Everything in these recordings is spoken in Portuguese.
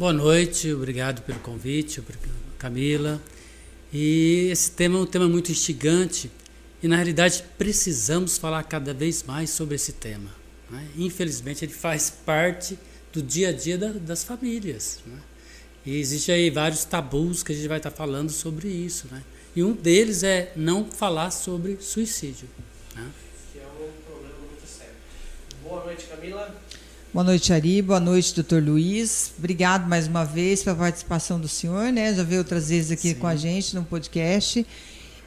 Boa noite, obrigado pelo convite, Camila. E esse tema é um tema muito instigante e, na realidade, precisamos falar cada vez mais sobre esse tema. Né? Infelizmente, ele faz parte do dia a dia da, das famílias. Né? E existe aí vários tabus que a gente vai estar falando sobre isso. Né? E um deles é não falar sobre suicídio. Né? Que é um problema muito sério. Boa noite, Camila. Boa noite, Ari. Boa noite, doutor Luiz. Obrigado mais uma vez pela participação do senhor, né? Já veio outras vezes aqui Sim. com a gente no podcast.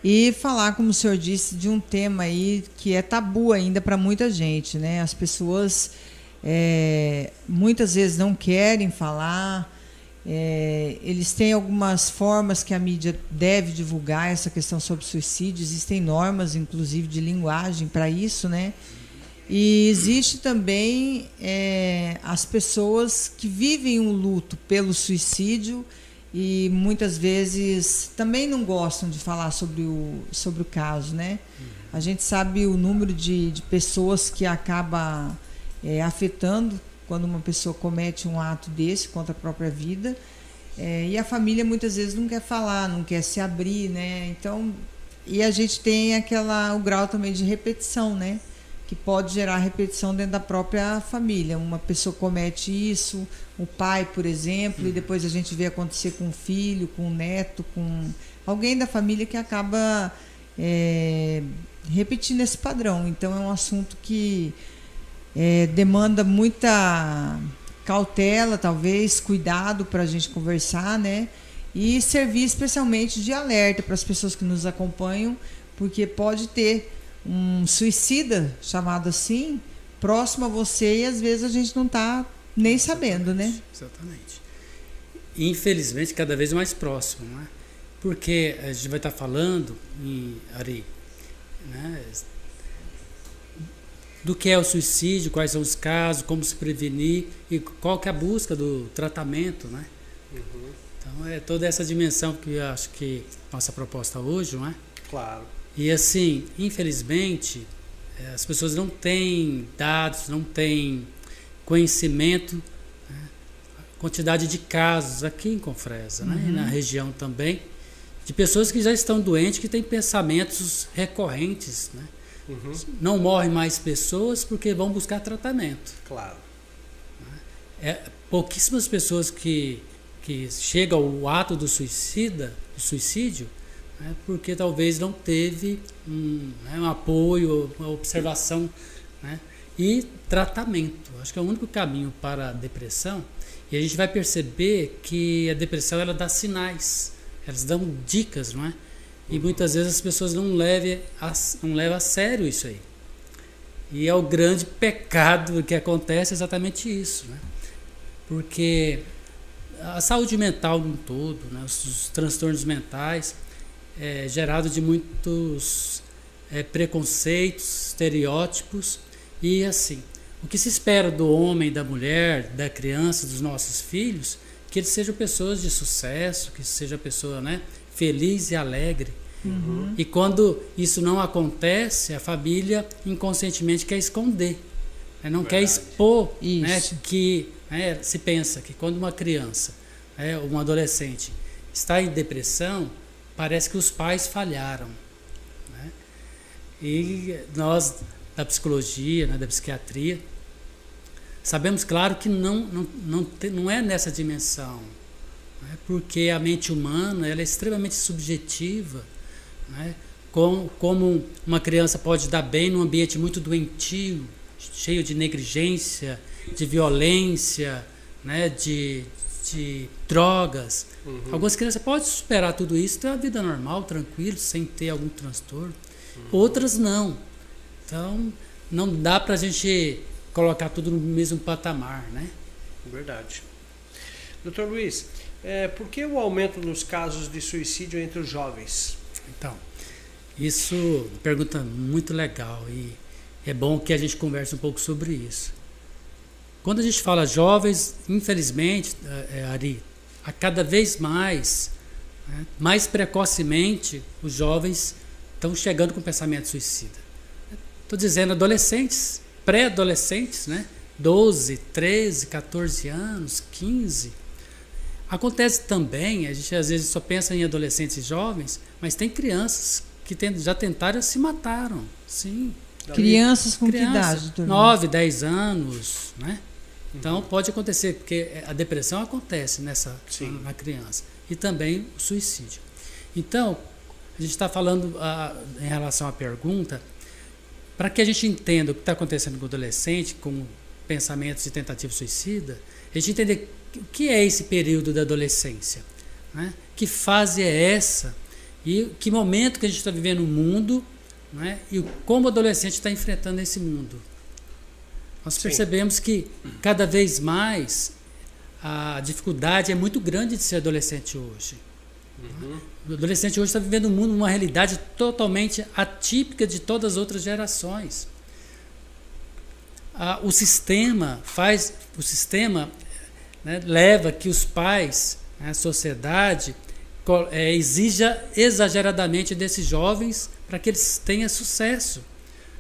E falar, como o senhor disse, de um tema aí que é tabu ainda para muita gente, né? As pessoas é, muitas vezes não querem falar. É, eles têm algumas formas que a mídia deve divulgar essa questão sobre suicídio. Existem normas, inclusive, de linguagem para isso, né? E existe também é, as pessoas que vivem um luto pelo suicídio e muitas vezes também não gostam de falar sobre o, sobre o caso, né? A gente sabe o número de, de pessoas que acaba é, afetando quando uma pessoa comete um ato desse contra a própria vida. É, e a família muitas vezes não quer falar, não quer se abrir, né? Então, e a gente tem aquela o grau também de repetição, né? Que pode gerar repetição dentro da própria família. Uma pessoa comete isso, o pai, por exemplo, e uhum. depois a gente vê acontecer com o filho, com o neto, com alguém da família que acaba é, repetindo esse padrão. Então é um assunto que é, demanda muita cautela, talvez, cuidado para a gente conversar, né? E servir especialmente de alerta para as pessoas que nos acompanham, porque pode ter um suicida, chamado assim, próximo a você e às vezes a gente não está nem sabendo, né? Exatamente. Infelizmente, cada vez mais próximo, né? Porque a gente vai estar tá falando em Ari, né? do que é o suicídio, quais são os casos, como se prevenir e qual que é a busca do tratamento, né? Uhum. Então é toda essa dimensão que eu acho que nossa proposta hoje, não é? Claro. E assim, infelizmente, eh, as pessoas não têm dados, não têm conhecimento, né? quantidade de casos aqui em Confresa, né? uhum. né? na região também, de pessoas que já estão doentes, que têm pensamentos recorrentes. Né? Uhum. Não morrem mais pessoas porque vão buscar tratamento. Claro. É, pouquíssimas pessoas que, que chegam ao ato do suicida, do suicídio, né, porque talvez não teve um, né, um apoio, uma observação né, e tratamento. Acho que é o único caminho para a depressão. E a gente vai perceber que a depressão ela dá sinais, elas dão dicas, não é? E muitas vezes as pessoas não levam a, não levam a sério isso aí. E é o grande pecado que acontece exatamente isso, né? Porque a saúde mental no todo, né, os, os transtornos mentais, é, gerado de muitos é, preconceitos, estereótipos e assim. O que se espera do homem, da mulher, da criança, dos nossos filhos, que eles sejam pessoas de sucesso, que seja pessoa né, feliz e alegre. Uhum. E quando isso não acontece, a família inconscientemente quer esconder, né, não Verdade. quer expor né, que né, se pensa que quando uma criança, né, um adolescente está em depressão, parece que os pais falharam. Né? E nós, da psicologia, né, da psiquiatria, sabemos, claro, que não, não, não, não é nessa dimensão. Né? Porque a mente humana ela é extremamente subjetiva. Né? Como, como uma criança pode dar bem num ambiente muito doentio, cheio de negligência, de violência, né? de, de drogas. Uhum. Algumas crianças podem superar tudo isso, ter uma vida normal, tranquilo, sem ter algum transtorno. Uhum. Outras não. Então, não dá para a gente colocar tudo no mesmo patamar, né? Verdade. Doutor Luiz, é, por que o aumento dos casos de suicídio entre os jovens? Então, isso é uma pergunta muito legal e é bom que a gente converse um pouco sobre isso. Quando a gente fala jovens, infelizmente, é, é, Ari, a cada vez mais, né, mais precocemente, os jovens estão chegando com pensamento suicida. Estou dizendo adolescentes, pré-adolescentes, né? 12, 13, 14 anos, 15. Acontece também, a gente às vezes só pensa em adolescentes e jovens, mas tem crianças que já tentaram e se mataram. Sim. Crianças com Criança, que idade, doutor? 9, 10 anos, né? Então pode acontecer, porque a depressão acontece nessa Sim. na criança. E também o suicídio. Então, a gente está falando ah, em relação à pergunta, para que a gente entenda o que está acontecendo com o adolescente, com pensamentos de tentativa suicida, a gente entender o que é esse período da adolescência, né? que fase é essa e que momento que a gente está vivendo no mundo né? e como o adolescente está enfrentando esse mundo. Nós Sim. percebemos que cada vez mais a dificuldade é muito grande de ser adolescente hoje. Uhum. O adolescente hoje está vivendo um mundo, uma realidade totalmente atípica de todas as outras gerações. Ah, o sistema faz, o sistema né, leva que os pais, né, a sociedade, eh, exija exageradamente desses jovens para que eles tenham sucesso.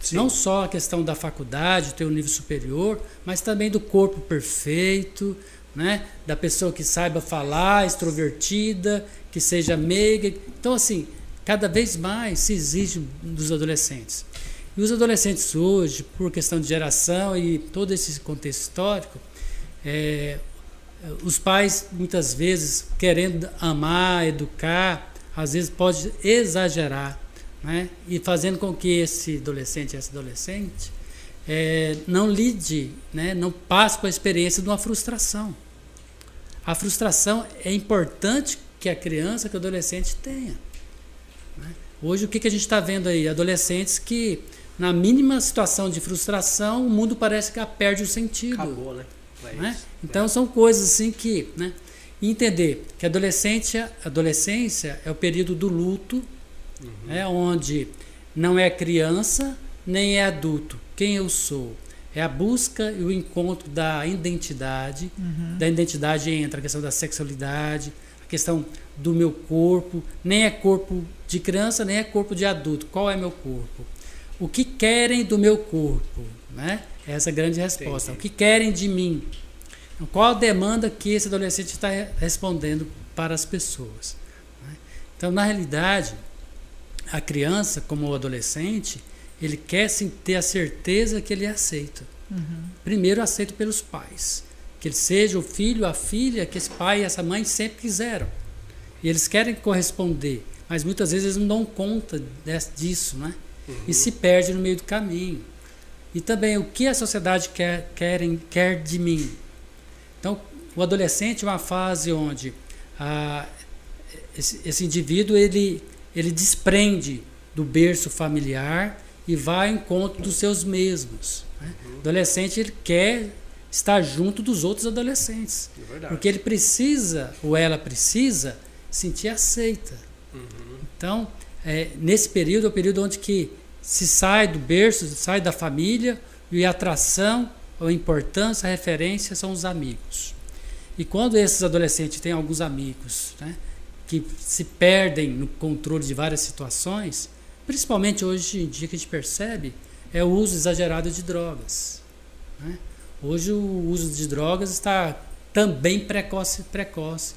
Sim. Não só a questão da faculdade, ter um nível superior, mas também do corpo perfeito, né? da pessoa que saiba falar, extrovertida, que seja meiga. Então, assim, cada vez mais se exige dos adolescentes. E os adolescentes hoje, por questão de geração e todo esse contexto histórico, é, os pais muitas vezes querendo amar, educar, às vezes pode exagerar, né? E fazendo com que esse adolescente, essa adolescente, é, não lide, né? Não passe por a experiência de uma frustração. A frustração é importante que a criança, que o adolescente tenha. né? Hoje o que, que a gente está vendo aí? Adolescentes que na mínima situação de frustração, o mundo parece que perde o sentido Acabou, né? É né? Então são coisas assim que, né? Entender que a adolescência, adolescência é o período do luto, né? onde não é criança nem é adulto. Quem eu sou? É a busca e o encontro da identidade. Da identidade entra a questão da sexualidade, a questão do meu corpo. Nem é corpo de criança, nem é corpo de adulto. Qual é meu corpo? O que querem do meu corpo? Né? Essa é a grande resposta. Entendi. O que querem de mim? Então, Qual a demanda que esse adolescente está re- respondendo para as pessoas? né? Então, na realidade, a criança, como o adolescente, ele quer sim ter a certeza que ele é aceito. Primeiro, aceito pelos pais. Que ele seja o filho, a filha que esse pai e essa mãe sempre quiseram. E eles querem corresponder, mas muitas vezes eles não dão conta disso, né? E se perde no meio do caminho. E também o que a sociedade quer, querem, quer de mim. Então, o adolescente é uma fase onde ah, esse, esse indivíduo ele, ele desprende do berço familiar e vai ao encontro dos seus mesmos. né? O adolescente ele quer estar junto dos outros adolescentes. É. Porque ele precisa, ou ela precisa, sentir aceita. Uhum. Então, é, nesse período é o período onde que se sai do berço, se sai da família, e a atração, a importância, a referência são os amigos. E quando esses adolescentes têm alguns amigos né, que se perdem no controle de várias situações, principalmente hoje em dia que a gente percebe, é o uso exagerado de drogas. né? Hoje o uso de drogas está também precoce, precoce.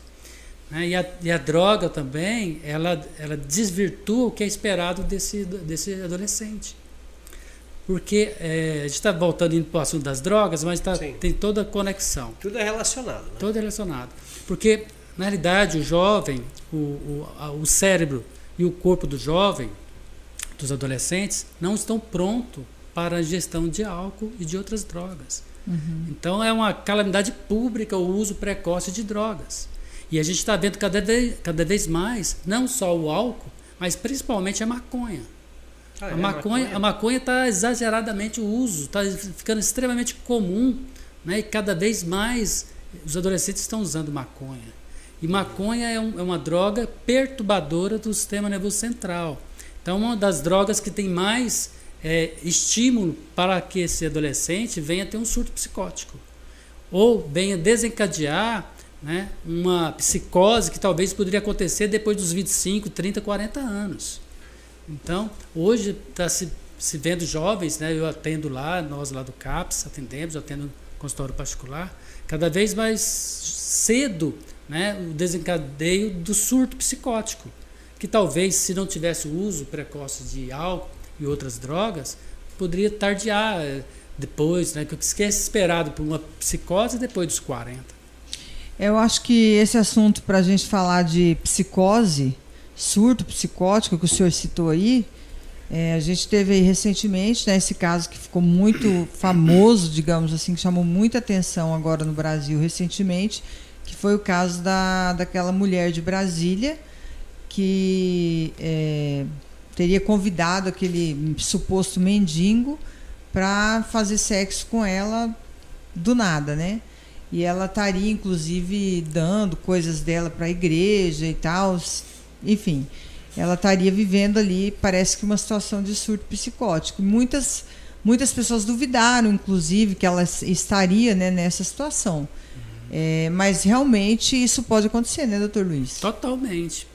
né? E, a, e a droga também, ela, ela desvirtua o que é esperado desse, desse adolescente. Porque é, a gente está voltando indo para o assunto das drogas, mas tá, tem toda a conexão. Tudo é relacionado, né? Todo relacionado. Porque, na realidade, o jovem, o, o, o cérebro e o corpo do jovem, dos adolescentes, não estão prontos para a ingestão de álcool e de outras drogas. Então, é uma calamidade pública o uso precoce de drogas. E a gente está vendo cada vez, cada vez mais, não só o álcool, mas principalmente a maconha. Ah, A é, maconha a maconha está exageradamente o uso, está ficando extremamente comum, né? E cada vez mais os adolescentes estão usando maconha. E maconha é, um- é uma droga perturbadora do sistema nervoso central. Então, uma das drogas que tem mais é, estímulo para que esse adolescente venha ter um surto psicótico ou venha desencadear né, uma psicose que talvez poderia acontecer depois dos 25, 30, 40 anos. Então, hoje está se, se vendo jovens, né, eu atendo lá, nós lá do CAPS atendemos, eu atendo consultório particular, cada vez mais cedo né, o desencadeio do surto psicótico, que talvez se não tivesse o uso precoce de álcool e outras drogas, poderia tardiar eh, depois, né, que é esperado por uma psicose depois dos 40. Eu acho que esse assunto para a gente falar de psicose, surto psicótico que o senhor citou aí, é, a gente teve recentemente né, esse caso que ficou muito famoso, digamos assim, que chamou muita atenção agora no Brasil recentemente, que foi o caso da, daquela mulher de Brasília que é, teria convidado aquele suposto mendigo para fazer sexo com ela do nada, né? E ela estaria inclusive dando coisas dela para a igreja e tal, enfim ela estaria vivendo ali, parece que uma situação de surto psicótico. Muitas, muitas pessoas duvidaram, inclusive, que ela estaria né, nessa situação. É, mas realmente isso pode acontecer, né, doutor Luiz? Totalmente.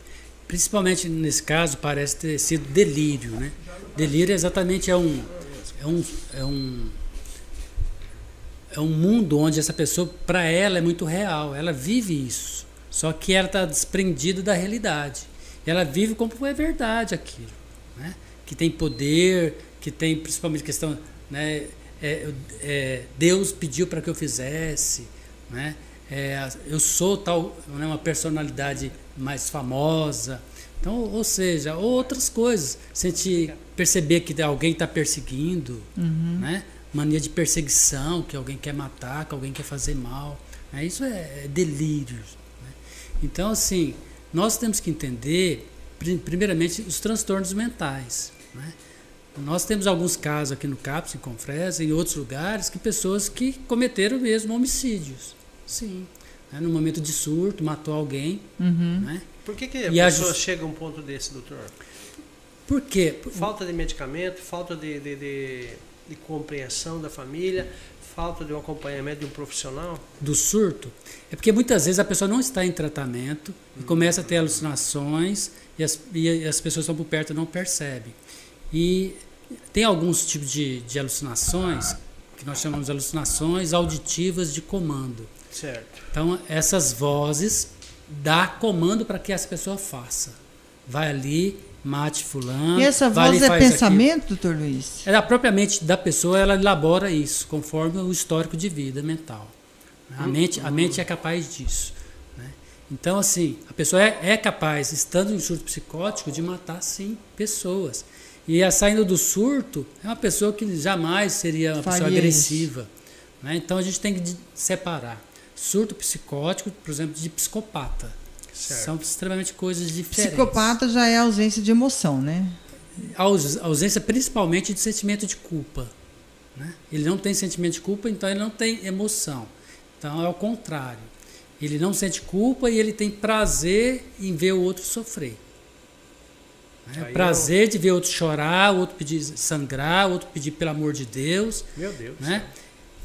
Principalmente nesse caso, parece ter sido delírio, né? Delírio exatamente é um, é um, é um, é um mundo onde essa pessoa, para ela, é muito real. Ela vive isso. Só que ela está desprendida da realidade ela vive como é verdade aquilo, né? que tem poder, que tem principalmente questão, né? É, é, Deus pediu para que eu fizesse, né? É, eu sou tal, né, uma personalidade mais famosa, então, ou seja, outras coisas, sentir, perceber que alguém está perseguindo, uhum. né? mania de perseguição, que alguém quer matar, que alguém quer fazer mal, né? isso é, é delírio. Né? Então, assim, nós temos que entender, primeiramente, os transtornos mentais. Né? Nós temos alguns casos aqui no CAPS, em Confresa, em outros lugares, que pessoas que cometeram mesmo homicídios. Sim. Né? No momento de surto, matou alguém. Uhum. Né? Por que, que a e pessoa a just... chega a um ponto desse, doutor? Por quê? Falta de medicamento, falta de, de, de, de compreensão da família, falta de um acompanhamento de um profissional? Do surto? É porque muitas vezes a pessoa não está em tratamento e começa a ter alucinações e as, e as pessoas que estão por perto não percebem. E tem alguns tipos de, de alucinações que nós chamamos de alucinações auditivas de comando. Certo. Então, essas vozes dá comando para que essa pessoa faça. Vai ali, mate fulano. E essa voz é pensamento, aquilo. doutor Luiz? É propriamente da pessoa, ela elabora isso, conforme o histórico de vida mental. A, uhum. mente, a mente é capaz disso. Né? Então, assim, a pessoa é, é, capaz, estando em surto psicótico, de matar, sim, pessoas. E a saindo do surto, é uma pessoa que jamais seria uma Faria pessoa agressiva. Né? Então, a gente tem que separar. Surto psicótico, por exemplo, de psicopata. Certo. São extremamente coisas diferentes. Psicopata já é ausência de emoção, né? A ausência principalmente de sentimento de culpa. Né? Ele não tem sentimento de culpa, então ele não tem emoção. Então é o contrário. Ele não sente culpa e ele tem prazer em ver o outro sofrer. Né? Prazer eu... de ver o outro chorar, o outro pedir sangrar, o outro pedir pelo amor de Deus. Meu Deus. Né?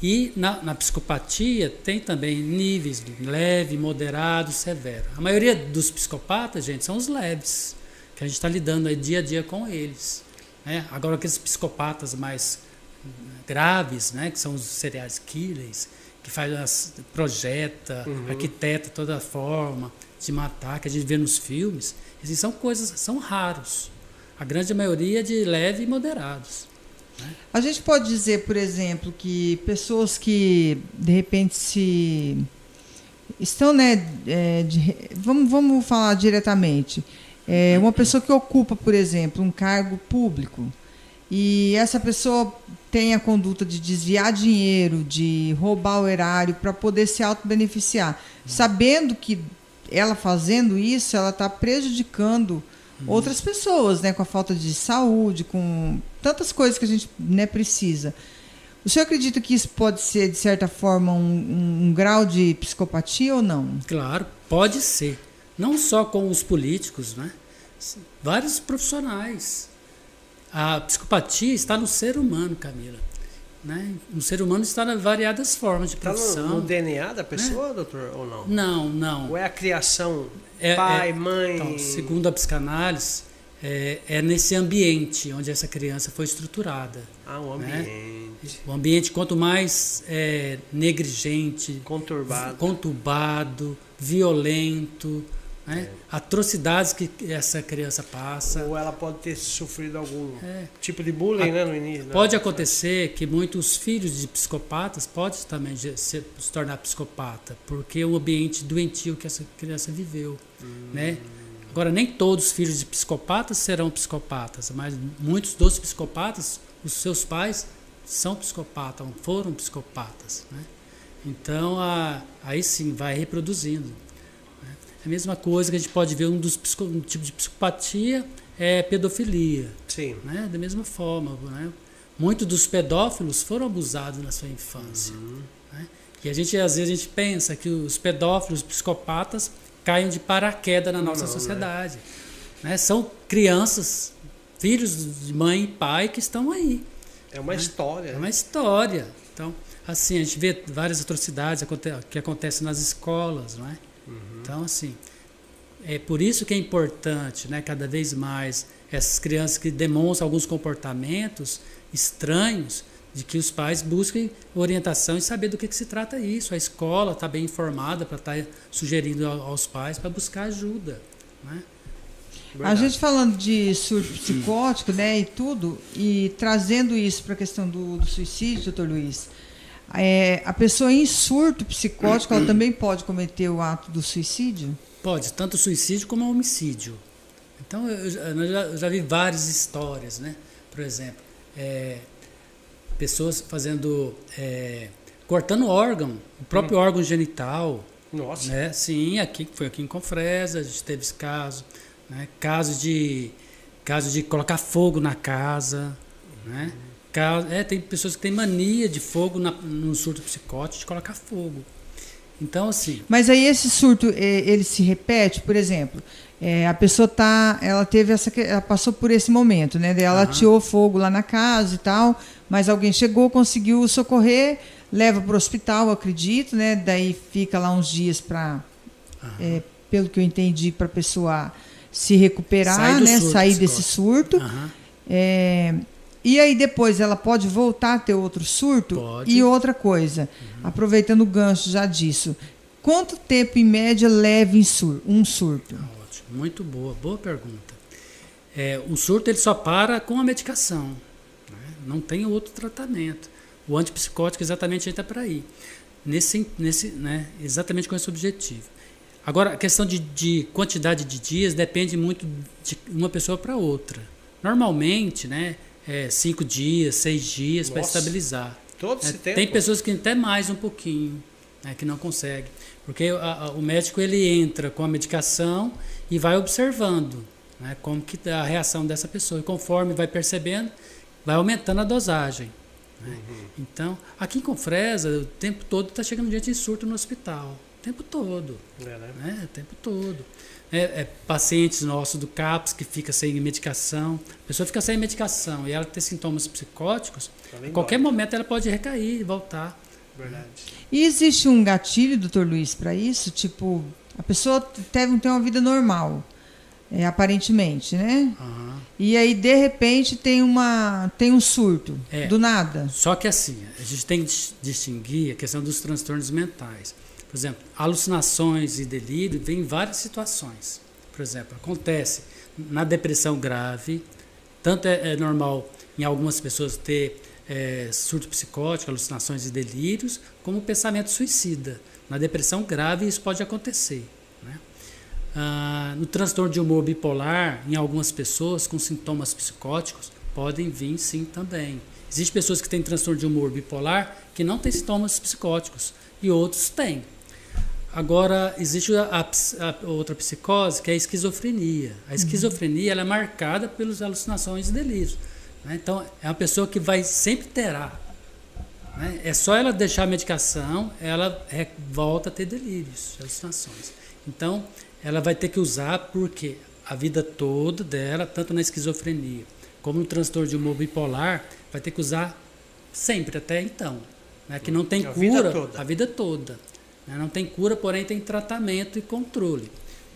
E na, na, psicopatia tem também níveis leve, moderado, severo. A maioria dos psicopatas, gente, são os leves, que a gente está lidando aí dia a dia com eles. Né? Agora, aqueles psicopatas mais graves, né, que são os serial killers, que faz, projeta, uhum. arquiteta toda a forma de matar, que a gente vê nos filmes, esses são coisas, são raros. A grande maioria é de leve e moderados. A gente pode dizer, por exemplo, que pessoas que de repente se estão, né, é, de, vamos, vamos falar diretamente, é, uma pessoa que ocupa, por exemplo, um cargo público e essa pessoa tem a conduta de desviar dinheiro, de roubar o erário para poder se auto-beneficiar, sabendo que ela fazendo isso, ela está prejudicando. Outras pessoas, né, com a falta de saúde, com tantas coisas que a gente né, precisa. O senhor acredita que isso pode ser, de certa forma, um, um, um grau de psicopatia ou não? Claro, pode ser. Não só com os políticos, né? Vários profissionais. A psicopatia está no ser humano, Camila. Né? O ser humano está em variadas formas de profissão. Está no, no DNA da pessoa, né? doutor, ou não? Não, não. Ou é a criação, é, pai, é, mãe? Então, segundo a psicanálise, é, é, nesse ambiente onde essa criança foi estruturada. Ah, o né? ambiente. O ambiente, quanto mais é, negligente, conturbado, conturbado violento, né? atrocidades que essa criança passa. Ou ela pode ter sofrido algum É. tipo de bullying, né, no início. né? Pode acontecer que muitos filhos de psicopatas podem também se, se tornar psicopata, porque é o ambiente doentio que essa criança viveu, né? Agora nem todos os filhos de psicopatas serão psicopatas, mas muitos dos psicopatas, os seus pais são psicopatas, foram psicopatas, né? Então a, aí sim vai reproduzindo. Né? É a mesma coisa que a gente pode ver um dos psico, um tipo de psicopatia é pedofilia Sim. né? Da mesma forma, né? Muitos dos pedófilos foram abusados na sua infância. né? E a gente às vezes a gente pensa que os pedófilos, psicopatas caem de paraquedas na nossa Não, né? sociedade. Né? São crianças, filhos de mãe e pai que estão aí. É uma história. É uma história. Então, assim, a gente vê várias atrocidades que acontecem nas escolas, não é? Então, assim, é por isso que é importante, né, cada vez mais, essas crianças que demonstram alguns comportamentos estranhos, de que os pais busquem orientação e saber do que, que se trata isso. A escola está bem informada para estar sugerindo ao- aos pais para buscar ajuda. Né? A gente falando de surto psicótico, né, e tudo, e trazendo isso para a questão do, do suicídio, doutor Luiz, é, a pessoa em surto psicótico, ela também pode cometer o ato do suicídio? Pode, tanto suicídio como homicídio. Então, eu já, eu já, eu já vi várias histórias, né? Por exemplo, é, pessoas fazendo. é, cortando órgão, o próprio órgão genital. Nossa. Né? Sim, aqui, foi aqui em Confresa, a gente teve esse caso. Né? Caso, de, caso de colocar fogo na casa. Né? É, tem pessoas que têm mania de fogo na, no surto psicótico de colocar fogo. Então, assim. Mas aí esse surto, eh, ele se repete, por exemplo, eh, a pessoa tá, ela teve essa, ela passou por esse momento, né? Ela Aham. ateou fogo lá na casa e tal, mas alguém chegou, conseguiu socorrer, leva para o hospital, acredito, né? Daí fica lá uns dias para, aham. pelo que eu entendi, para a pessoa se recuperar, Sair do né? surto Sair desse surto. aham. É, e aí depois ela pode voltar a ter outro surto? Pode. E outra coisa, aproveitando o gancho já disso, quanto tempo em média leva em sur um surto? Ótimo, muito boa, boa pergunta. É, o surto ele só para com a medicação, né? não tem outro tratamento. O antipsicótico exatamente entra para aí, nesse, nesse, né? exatamente com esse objetivo. Agora, a questão de, de quantidade de dias depende muito de uma pessoa para outra. Normalmente, né, é cinco dias, seis dias para estabilizar. Todo É, esse tempo. tem pessoas que até mais um pouquinho, né, que não conseguem. Porque a- a- o médico ele entra com a medicação e vai observando né, como que tá a reação dessa pessoa. E conforme vai percebendo, vai aumentando a dosagem. né. Então, aqui em Confresa, o tempo todo está chegando gente em surto no hospital. O tempo todo É, né? né? O tempo todo. É, é, pacientes nossos do CAPS que fica sem medicação. A pessoa fica sem medicação e ela tem sintomas psicóticos, a qualquer momento ela pode recair e voltar. Verdade. E existe um gatilho, doutor Luiz, para isso? Tipo, a pessoa teve tem uma vida normal, é, aparentemente, né? Aham. E aí, de repente, tem, uma, tem um surto, É. do nada. Só que assim, a gente tem que dis- distinguir a questão dos transtornos mentais. Por exemplo, alucinações e delírio vêm em várias situações. Por exemplo, acontece na depressão grave, tanto é, é normal em algumas pessoas ter é, surto psicótico, alucinações e delírios, como pensamento suicida. Na depressão grave isso pode acontecer. né? Ah, no transtorno de humor bipolar, em algumas pessoas com sintomas psicóticos, podem vir sim também. Existem pessoas que têm transtorno de humor bipolar que não têm sintomas psicóticos e outros têm. Agora, existe a, a outra psicose que é a esquizofrenia. A esquizofrenia ela é marcada pelas alucinações e delírios. né? Então, é uma pessoa que vai sempre terá. né? É só ela deixar a medicação, ela volta a ter delírios, alucinações. Então, ela vai ter que usar porque a vida toda dela, tanto na esquizofrenia como no transtorno de humor bipolar, vai ter que usar sempre até então. Né? Que não tem A vida cura toda. a vida toda. Né? Não tem cura, porém tem tratamento e controle.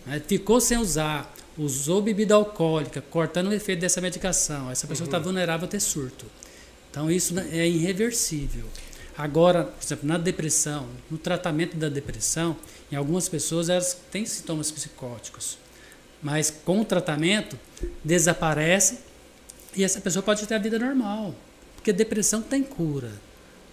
né? Ficou sem usar, usou bebida alcoólica, cortando o efeito dessa medicação, essa pessoa está vulnerável a ter surto. Então isso né, é irreversível. Agora, por exemplo, na depressão, no tratamento da depressão, em algumas pessoas elas têm sintomas psicóticos, mas com o tratamento desaparece e essa pessoa pode ter a vida normal, porque depressão tem cura,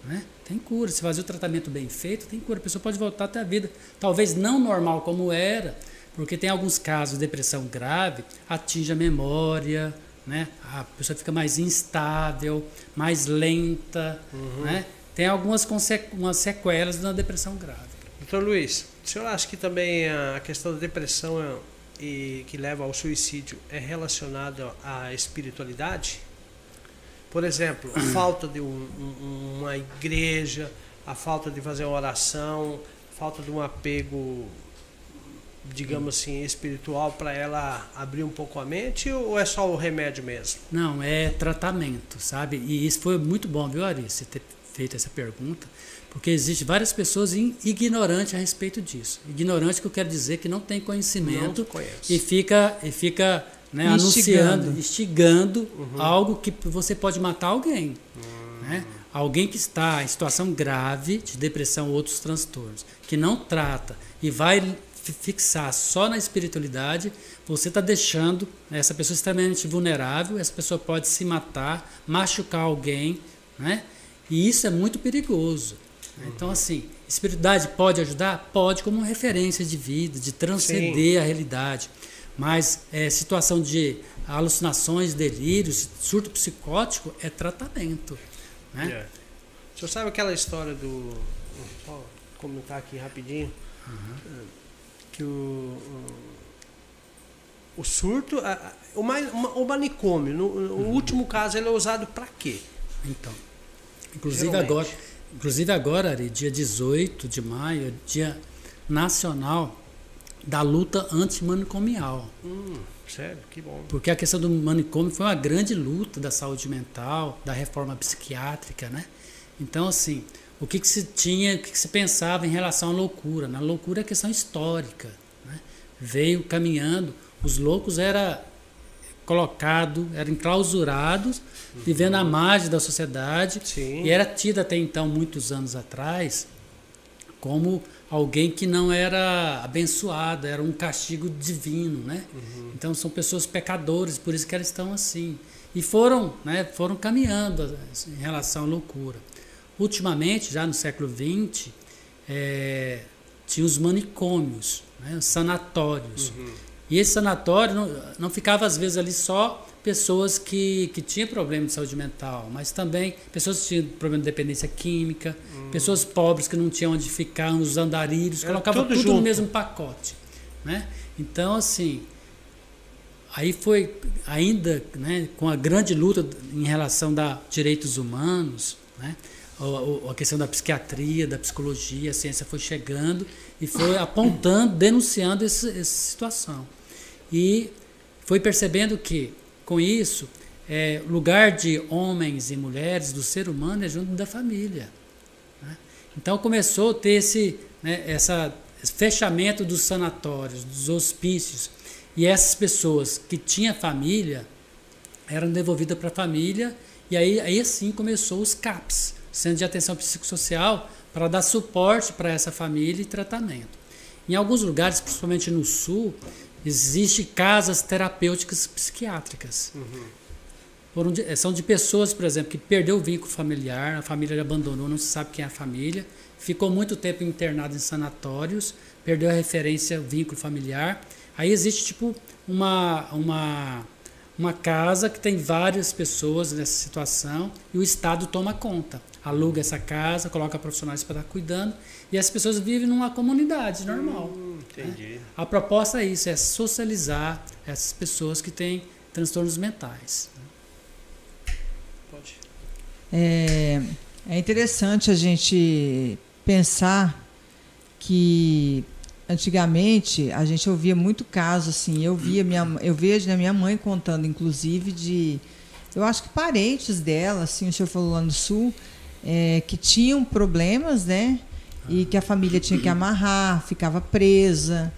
né? Tem cura. Se fazer o tratamento bem feito, tem cura. A pessoa pode voltar até a vida, talvez não normal como era, porque tem alguns casos de depressão grave, atinge a memória, né? A pessoa fica mais instável, mais lenta, uhum. né? Tem algumas umas sequelas da depressão grave. Doutor Luiz, o senhor acha que também a questão da depressão é, e que leva ao suicídio é relacionada à espiritualidade? Por exemplo, a falta de um, um, uma igreja, a falta de fazer uma oração, a falta de um apego digamos assim, espiritual para ela abrir um pouco a mente ou é só o remédio mesmo? Não, é tratamento, sabe? E isso foi muito bom, viu, Ari, você ter feito essa pergunta, porque existe várias pessoas ignorantes a respeito disso. Ignorante que eu quero dizer que não tem conhecimento não e fica e fica né, anunciando, instigando uhum. algo que você pode matar alguém, uhum. né? Alguém que está em situação grave de depressão ou outros transtornos, que não trata e vai fixar só na espiritualidade, você está deixando essa pessoa extremamente vulnerável, essa pessoa pode se matar, machucar alguém, né? E isso é muito perigoso. Uhum. Então, assim, espiritualidade pode ajudar? Pode, como referência de vida, de transcender Sim. a realidade. Mas é, situação de alucinações, delírios, surto psicótico é tratamento. Né? Yeah. O senhor sabe aquela história do. Vou comentar aqui rapidinho. Uhum que o, o, surto, o, o manicômio, no, uhum. último caso, ele é usado para quê? Então, inclusive Geralmente. agora, inclusive agora, Ari, dia 18 de maio, é dia nacional da luta antimanicomial. Hum, sério, que bom. Porque a questão do manicômio foi uma grande luta da saúde mental, da reforma psiquiátrica, né? Então, assim, o que, que se tinha, o que, que se pensava em relação à loucura. Na loucura é questão histórica. Né? Veio caminhando, os loucos era colocado, eram enclausurados, uhum. vivendo à margem da sociedade Sim. e era tido até então, muitos anos atrás, como alguém que não era abençoado, era um castigo divino, né? Uhum. Então são pessoas pecadoras, por isso que elas estão assim. E foram, né, foram caminhando em relação à loucura. Ultimamente, já no século XX, é, tinha os manicômios, né, os sanatórios. Uhum. E esse sanatório não, não ficava, às vezes, ali só pessoas que, que tinham problema de saúde mental, mas também pessoas que tinham problema de dependência química, uhum. pessoas pobres que não tinham onde ficar, nos andarilhos, colocavam tudo, tudo no mesmo pacote. Né? Então, assim, aí foi ainda né, com a grande luta em relação a direitos humanos, né? a, questão da psiquiatria, da psicologia, a ciência foi chegando e foi apontando, denunciando esse, essa situação. E foi percebendo que, com isso, é, lugar de homens e mulheres, do ser humano, é junto da família. Né? Então começou a ter esse, né, essa, esse fechamento dos sanatórios, dos hospícios. E essas pessoas que tinham família eram devolvidas para a família, e aí, aí sim começou os CAPs, Centro de Atenção Psicossocial, para dar suporte para essa família e tratamento. Em alguns lugares, principalmente no sul, existem casas terapêuticas psiquiátricas. Uhum. De, são de pessoas, por exemplo, que perdeu o vínculo familiar, a família abandonou, não se sabe quem é a família, ficou muito tempo internado em sanatórios, perdeu a referência, vínculo familiar. Aí existe tipo uma, uma, uma casa que tem várias pessoas nessa situação e o Estado toma conta aluga essa casa, coloca profissionais para estar cuidando e as pessoas vivem numa comunidade normal. Hum, entendi. Né? A proposta é isso, é socializar essas pessoas que têm transtornos mentais. Pode. É, é interessante a gente pensar que antigamente a gente ouvia muito caso assim, eu via minha, eu vejo a minha mãe contando inclusive de eu acho que parentes dela, assim, o senhor falou lá no sul, é, que tinham problemas, né? E que a família tinha que amarrar, ficava presa,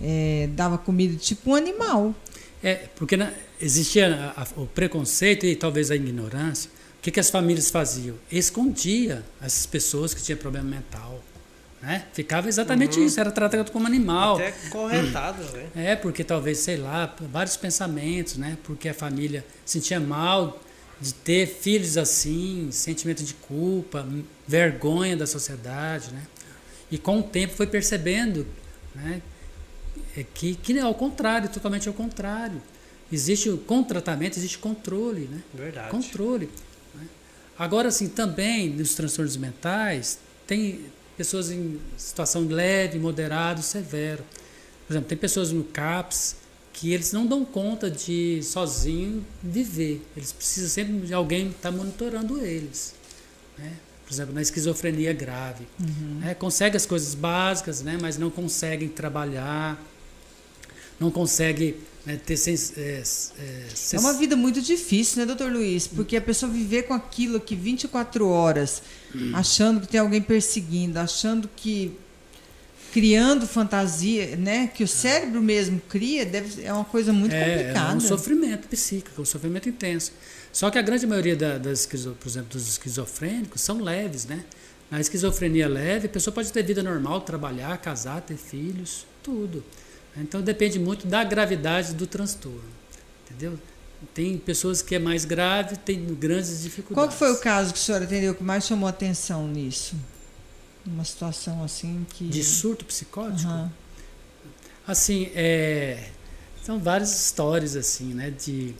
é, dava comida tipo um animal. É, porque existia a, a, o preconceito e talvez a ignorância, que, que as famílias faziam? Escondia essas pessoas que tinham problema mental. Né? Ficava exatamente Uhum. isso, era tratado como animal. Até corretado, né? É, porque talvez, sei lá, vários pensamentos, né? Porque a família sentia mal de ter filhos assim, sentimento de culpa, vergonha da sociedade, né? E com o tempo foi percebendo, né? é Que, que é ao contrário, totalmente ao contrário. Existe, com o tratamento, existe controle, né? Verdade. controle. né? Agora, assim, também nos transtornos mentais, tem pessoas em situação leve, moderado, severo. Por exemplo, tem pessoas no CAPS que eles não dão conta de sozinho viver. Eles precisam sempre de alguém estar monitorando eles. né? Por exemplo, na esquizofrenia grave. né? Consegue as coisas básicas, né? mas não conseguem trabalhar, não consegue né, ter sens, é, é, É sens- uma vida muito difícil, né, doutor Luiz? Porque a pessoa viver com aquilo aqui 24 horas, achando que tem alguém perseguindo, achando que. Criando fantasia, né? Que o cérebro mesmo cria, deve, é uma coisa muito é, é complicada. um sofrimento psíquico, um sofrimento intenso. Só que a grande maioria da, das, por exemplo, dos esquizofrênicos são leves, né? Na esquizofrenia leve, a pessoa pode ter vida normal, trabalhar, casar, ter filhos, tudo. Então depende muito da gravidade do transtorno, entendeu? Tem pessoas que é mais grave, tem grandes dificuldades. Qual foi o caso que a senhora atendeu que mais chamou atenção nisso? Uma situação assim que. de surto psicótico? Aham. Assim, é, são várias histórias assim, né, de,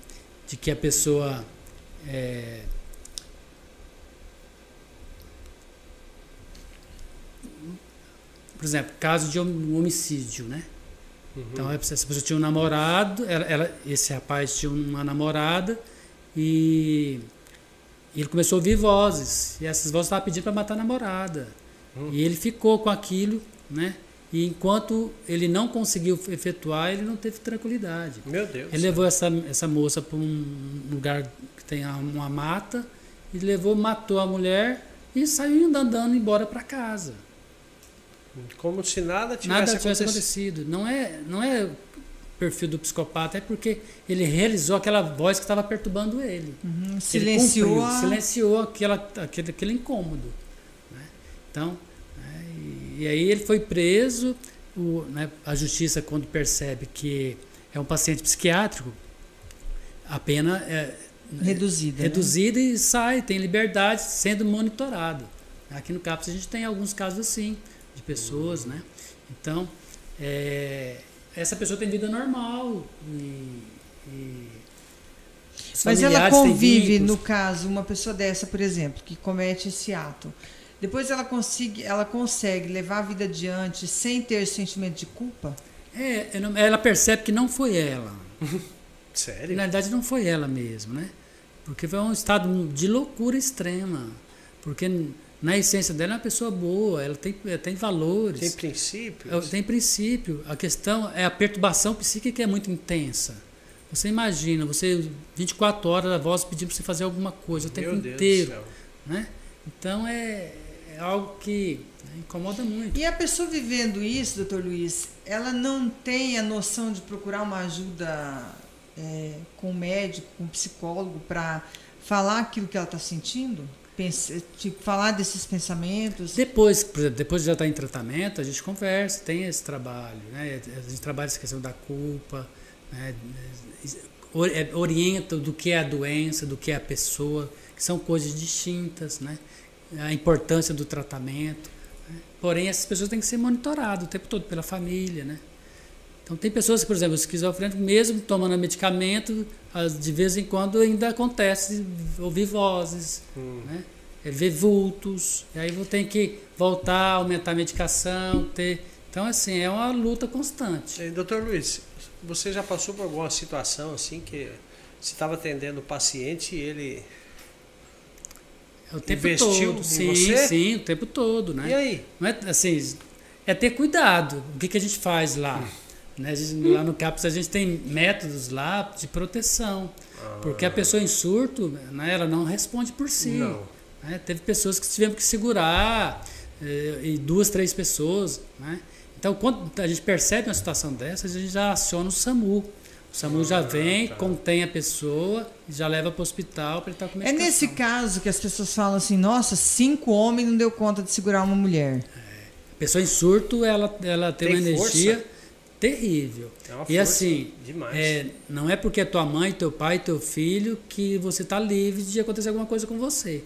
de que a pessoa é, por exemplo, caso de hom- homicídio, né? Então essa pessoa tinha um namorado, ela, ela- esse rapaz tinha uma namorada e ele começou a ouvir vozes e essas vozes estavam pedindo para matar a namorada. E ele ficou com aquilo, né? E enquanto ele não conseguiu efetuar, ele não teve tranquilidade. Meu Deus. Ele levou essa, essa moça para um lugar que tem uma mata e levou, matou a mulher e saiu andando, andando embora para casa. Como se nada tivesse Nada tivesse acontecido. acontecido. Não é, não é perfil do psicopata, é porque ele realizou aquela voz que estava perturbando ele. Uhum, Ele Silenciou. cumpriu, a- silenciou aquela, aquele, aquele incômodo. né? Então, e, aí ele foi preso. O, né, a justiça, quando percebe que é um paciente psiquiátrico, a pena é Reduzida. né? reduzida e sai, tem liberdade, sendo monitorado. Aqui no CAPS a gente tem alguns casos assim, de pessoas, né? Então, é, essa pessoa tem vida normal e, e Mas ela convive, no caso, uma pessoa dessa, por exemplo, que comete esse ato. Depois ela consegue, ela consegue levar a vida adiante sem ter sentimento de culpa? É, ela percebe que não foi ela. Sério? Na verdade, não foi ela mesmo, né? Porque foi um estado de loucura extrema. Porque na essência dela é uma pessoa boa, ela tem, ela tem valores. Tem princípios? É, Tem princípio. A questão é a perturbação psíquica que é muito intensa. Você imagina, você 24 horas a voz pedindo para você fazer alguma coisa o tempo Meu inteiro, do céu. né? Então é, é algo que né, incomoda muito. E a pessoa vivendo isso, doutor Luiz, ela não tem a noção de procurar uma ajuda é, com um médico, com um psicólogo, para falar aquilo que ela está sentindo? Pense- tipo, falar desses pensamentos? Depois, por exemplo, depois de já estar em tratamento, a gente conversa, tem esse trabalho, né? A gente trabalha essa questão da culpa, né? É, orienta do que é a doença, do que é a pessoa, que são coisas distintas, né? A importância do tratamento. né? Porém, essas pessoas têm que ser monitoradas o tempo todo pela família, né? Então, tem pessoas que, por exemplo, esquizofrênico, mesmo tomando medicamento, de vez em quando ainda acontece ouvir vozes, Hum. né? É ver vultos, e aí ter que voltar, aumentar a medicação, ter. Então, assim, é uma luta constante. E, doutor Luiz, você já passou por alguma situação assim que você estava atendendo o paciente e ele. É o tempo Investiu todo. Sim, você? sim, o tempo todo, né? E aí? Não é assim, é ter cuidado. O que, que a gente faz lá? Né? A gente- lá no CAPS a gente tem métodos lá de proteção. Porque a pessoa em surto, né, ela não responde por si. Não. né? Teve pessoas que tivemos que segurar, eh, e duas, três pessoas. Né? Então, quando a gente percebe uma situação dessa, a gente já aciona o SAMU. O SAMU já vem, contém a pessoa, e já leva para o hospital para ele estar com É medicação. nesse caso que as pessoas falam assim: nossa, cinco homens não deu conta de segurar uma mulher. A pessoa em surto, ela, ela tem, Tem uma energia força? terrível. É uma e assim, é, não é porque é tua mãe, teu pai, teu filho que você está livre de acontecer alguma coisa com você.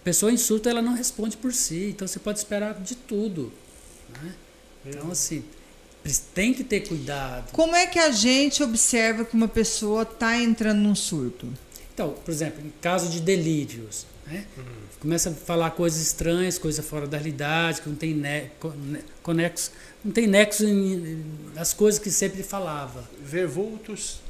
A pessoa em surto, ela não responde por si, então você pode esperar de tudo. né? Então, assim, tem que ter cuidado. Como é que a gente observa que uma pessoa está entrando num surto? Então, por exemplo, em caso de delírios, né? começa a falar coisas estranhas, coisas fora da realidade, que não tem ne co- ne- conexo, não tem nexo em- nas coisas que sempre falava. Ver vultos.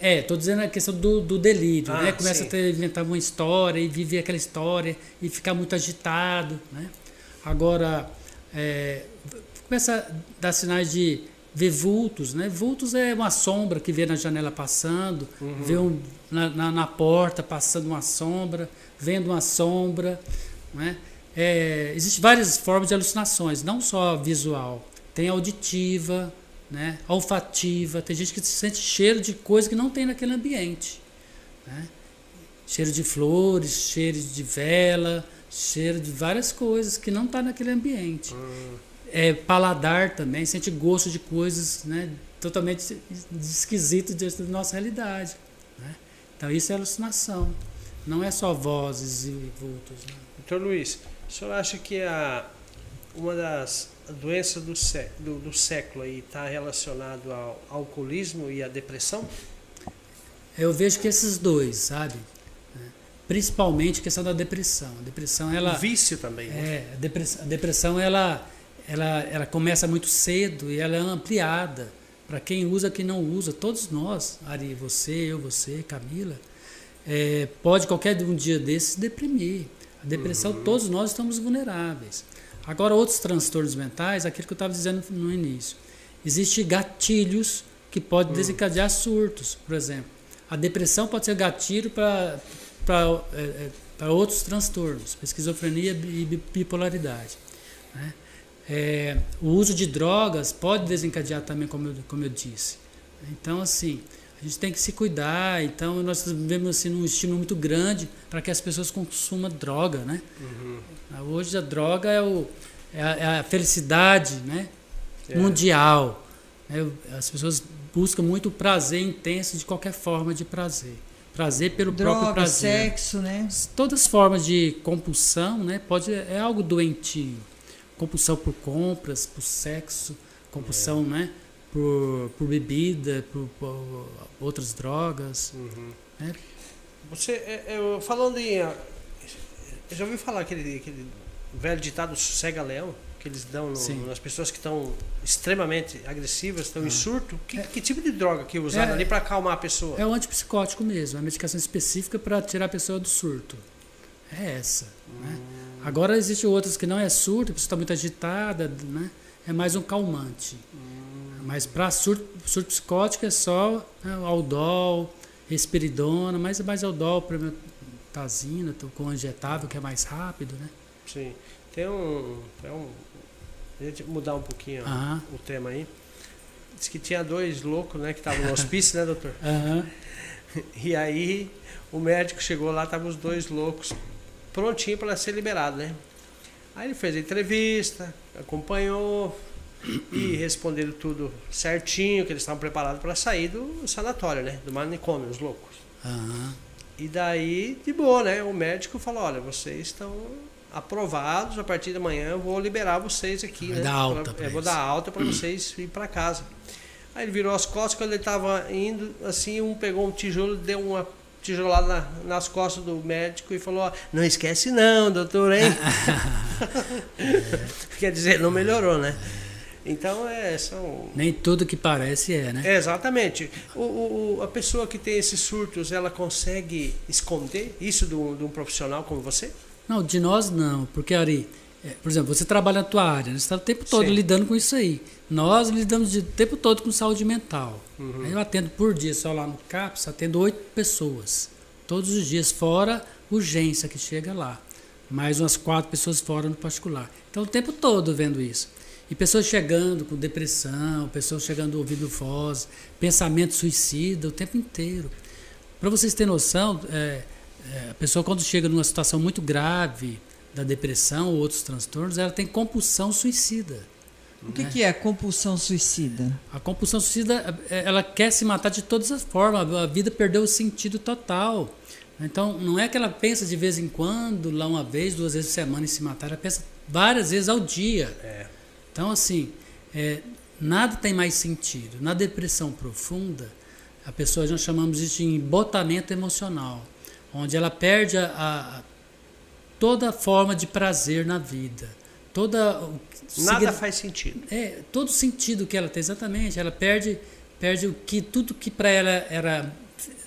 É, tô dizendo a questão do, do delírio, Ah, né? Começa sim. a ter, inventar uma história e viver aquela história e ficar muito agitado, né? Agora, é, começa a dar sinais de ver vultos, né? Vultos é uma sombra que vê na janela passando, Uhum. vê um, na, na, na porta passando uma sombra, vendo uma sombra, né? É, Existem várias formas de alucinações, não só visual, tem auditiva, né? olfativa, tem gente que sente cheiro de coisa que não tem naquele ambiente. Né? Cheiro de flores, cheiro de vela, cheiro de várias coisas que não está naquele ambiente. É, paladar também, sente gosto de coisas né, totalmente esquisitas diante da nossa realidade. né? Então isso é alucinação. Não é só vozes e vultos. né? Doutor Luiz, o senhor acha que a, uma das doenças do, sé, do, do século está relacionado ao alcoolismo e à depressão? Eu vejo que esses dois, sabe? Né? Principalmente a questão da depressão. A depressão, ela. O vício também, né? É, a depressão, a depressão ela, ela, ela começa muito cedo e ela é ampliada para quem usa, quem não usa. Todos nós, Ari, você, eu, você, Camila, é, pode qualquer um dia desses deprimir. A depressão, todos nós estamos vulneráveis. Agora, outros transtornos mentais, aquilo que eu estava dizendo no início. Existem gatilhos que podem desencadear surtos, por exemplo. A depressão pode ser gatilho para é, para outros transtornos, esquizofrenia e bi- bipolaridade. né? É, o uso de drogas pode desencadear também, como eu, como eu disse. Então, assim, a gente tem que se cuidar. Então, nós vivemos assim, num estímulo muito grande para que as pessoas consumam droga. Né? Hoje, a droga é, o, é, a, é a felicidade né? É. mundial. né? As pessoas buscam muito prazer intenso de qualquer forma de prazer. Prazer pelo próprio Droga, prazer sexo, né? todas as formas de compulsão, né, pode é algo doentio. Compulsão por compras, por sexo, compulsão, né, por, por bebida, por, por outras drogas. né? Você, é, é, eu- falando em. ah, Eu já ouviu falar aquele, aquele velho ditado sossega-leão? Que eles dão no- nas pessoas que estão extremamente agressivas, estão em surto? Que, que tipo de droga que usaram É- ali para acalmar a pessoa? É o antipsicótico mesmo, é uma medicação específica para tirar a pessoa do surto. É essa. Né? Agora existem outras que não é surto, a pessoa está muito agitada, né? é mais um calmante. Mas para surto, surto psicótico é só né, o Aldol, Risperidona, mas é mais Aldol, Promethazina, com injetável, que é mais rápido. Né? Sim. Tem um. Tem um a gente mudar um pouquinho o tema aí. Diz que tinha dois loucos, né, que estavam no hospício, né, doutor? Aham. E aí o médico chegou lá, estavam os dois loucos prontinho para ser liberado, né? Aí ele fez a entrevista, acompanhou e responderam tudo certinho, que eles estavam preparados para sair do sanatório, né? Do manicômio, os loucos. Aham. E daí, de boa, né? O médico falou, olha, vocês estão aprovados, a partir de amanhã eu vou liberar vocês aqui, Vai né? dar alta Pra- eu vou dar alta para vocês ir para casa. Aí ele virou as costas, quando ele estava indo, assim, um pegou um tijolo, deu uma tijolada na- nas costas do médico e falou, ó, não esquece não, doutor, hein? Quer dizer, não melhorou, né? Então, é, são... Nem tudo que parece é, né? É, exatamente. O, o- a pessoa que tem esses surtos, ela consegue esconder isso de um, de um profissional como você? Não, de nós não, porque Ari, por exemplo, você trabalha na tua área, né? você está o tempo todo Sim. lidando com isso aí. Nós lidamos de- o tempo todo com saúde mental. Uhum. Eu atendo por dia, só lá no CAPS, atendo oito pessoas. Todos os dias, fora urgência que chega lá. Mais umas quatro pessoas fora no particular. Então, o tempo todo vendo isso. E pessoas chegando com depressão, pessoas chegando ouvindo voz, pensamento suicida o tempo inteiro. Para vocês terem noção, é, é, a pessoa quando chega numa situação muito grave da depressão ou outros transtornos, ela tem compulsão suicida. O que, né? que é compulsão suicida? A compulsão suicida, é, ela quer se matar de todas as formas. A vida perdeu o sentido total. Então, não é que ela pensa de vez em quando, lá uma vez, duas vezes por semana em se matar. Ela pensa várias vezes ao dia. É. Então, assim, é, nada tem mais sentido. Na depressão profunda, a pessoa, nós chamamos isso de embotamento emocional, onde ela perde a, a toda forma de prazer na vida. Toda Nada faz sentido. É, todo sentido que ela tem, exatamente. Ela perde, perde o que tudo que para ela era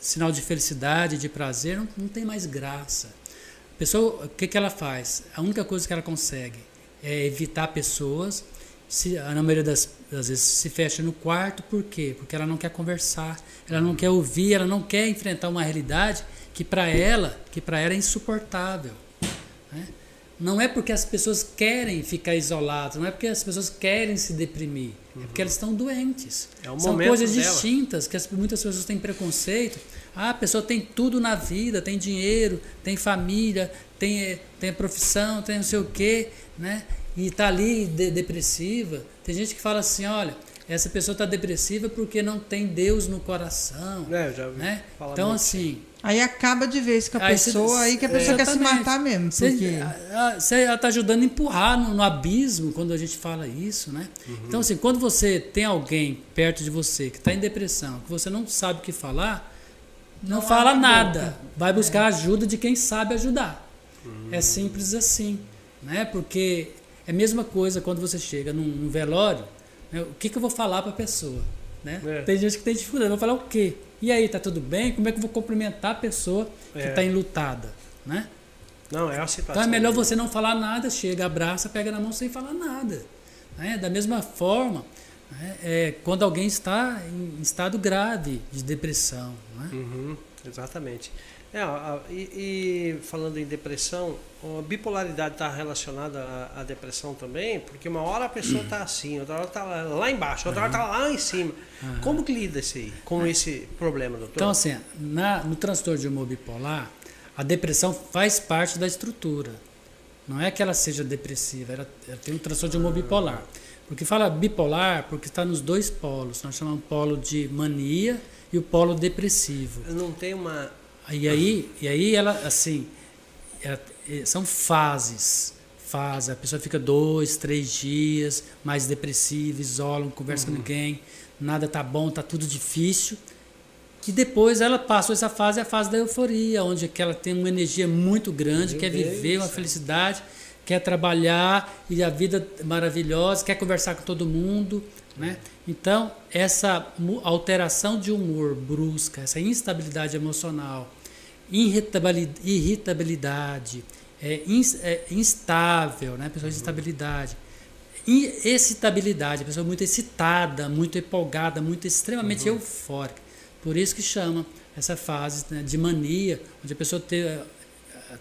sinal de felicidade, de prazer, não, não tem mais graça. A pessoa, o que, que ela faz? A única coisa que ela consegue é evitar pessoas se, na maioria das, das, vezes se fecha no quarto, por quê? Porque ela não quer conversar, ela não quer ouvir, ela não quer enfrentar uma realidade que para ela, que para ela é insuportável. Né? Não é porque as pessoas querem ficar isoladas, não é porque as pessoas querem se deprimir, uhum. é porque elas estão doentes. É São coisas dela. distintas que as, muitas pessoas têm preconceito. Ah, a pessoa tem tudo na vida, tem dinheiro, tem família, tem, tem profissão, tem não sei o quê, né? e está ali de, depressiva, tem gente que fala assim, olha, essa pessoa está depressiva porque não tem Deus no coração. É, já ouvi né? Então, assim. Aí acaba de vez com a aí pessoa, cê, aí que a pessoa quer se matar mesmo. Porque... Você está ajudando a empurrar no, no, abismo quando a gente fala isso, né? Uhum. Então, assim, quando você tem alguém perto de você que está em depressão, que você não sabe o que falar, não, não fala nada. Boca. Vai buscar é. ajuda de quem sabe ajudar. Uhum. É simples assim, né? Porque é a mesma coisa quando você chega num, num velório, né? o que, que eu vou falar para a pessoa? Né? É. Tem gente que tem dificuldade, vou falar o quê? E aí, tá tudo bem? Como é que eu vou cumprimentar a pessoa que está é. enlutada? Né? Não, é a situação. Então é melhor você não falar nada, chega, abraça, pega na mão sem falar nada. Né? Da mesma forma, né? é, quando alguém está em estado grave de depressão. Né? Uhum, exatamente. É, e, e, falando em depressão, a bipolaridade está relacionada à, à, depressão também, porque uma hora a pessoa está assim, outra hora está lá embaixo, outra hora está lá em cima. Uhum. Como que lida esse, com esse problema, doutor? Então, assim, na, no transtorno de humor bipolar, a depressão faz parte da estrutura. Não é que ela seja depressiva, ela, ela tem um transtorno de humor ah. bipolar. Porque fala bipolar porque está nos dois polos. Nós chamamos polo de mania e o polo depressivo. Não tem uma e aí, e aí ela, assim, ela, são fases. Fase, a pessoa fica dois, três dias mais depressiva, isola, não conversa uhum. com ninguém, nada tá bom, tá tudo difícil. E depois ela passou essa fase, a fase da euforia, onde ela tem uma energia muito grande, Meu quer Deus viver uma felicidade, quer trabalhar e a vida maravilhosa, quer conversar com todo mundo, né? Então, essa alteração de humor brusca, essa instabilidade emocional, irritabilidade, é, é, instável, né? pessoa de instabilidade, excitabilidade, a pessoa muito excitada, muito empolgada, muito extremamente uhum. eufórica. Por isso que chama essa fase né, de mania, onde a pessoa tem eh,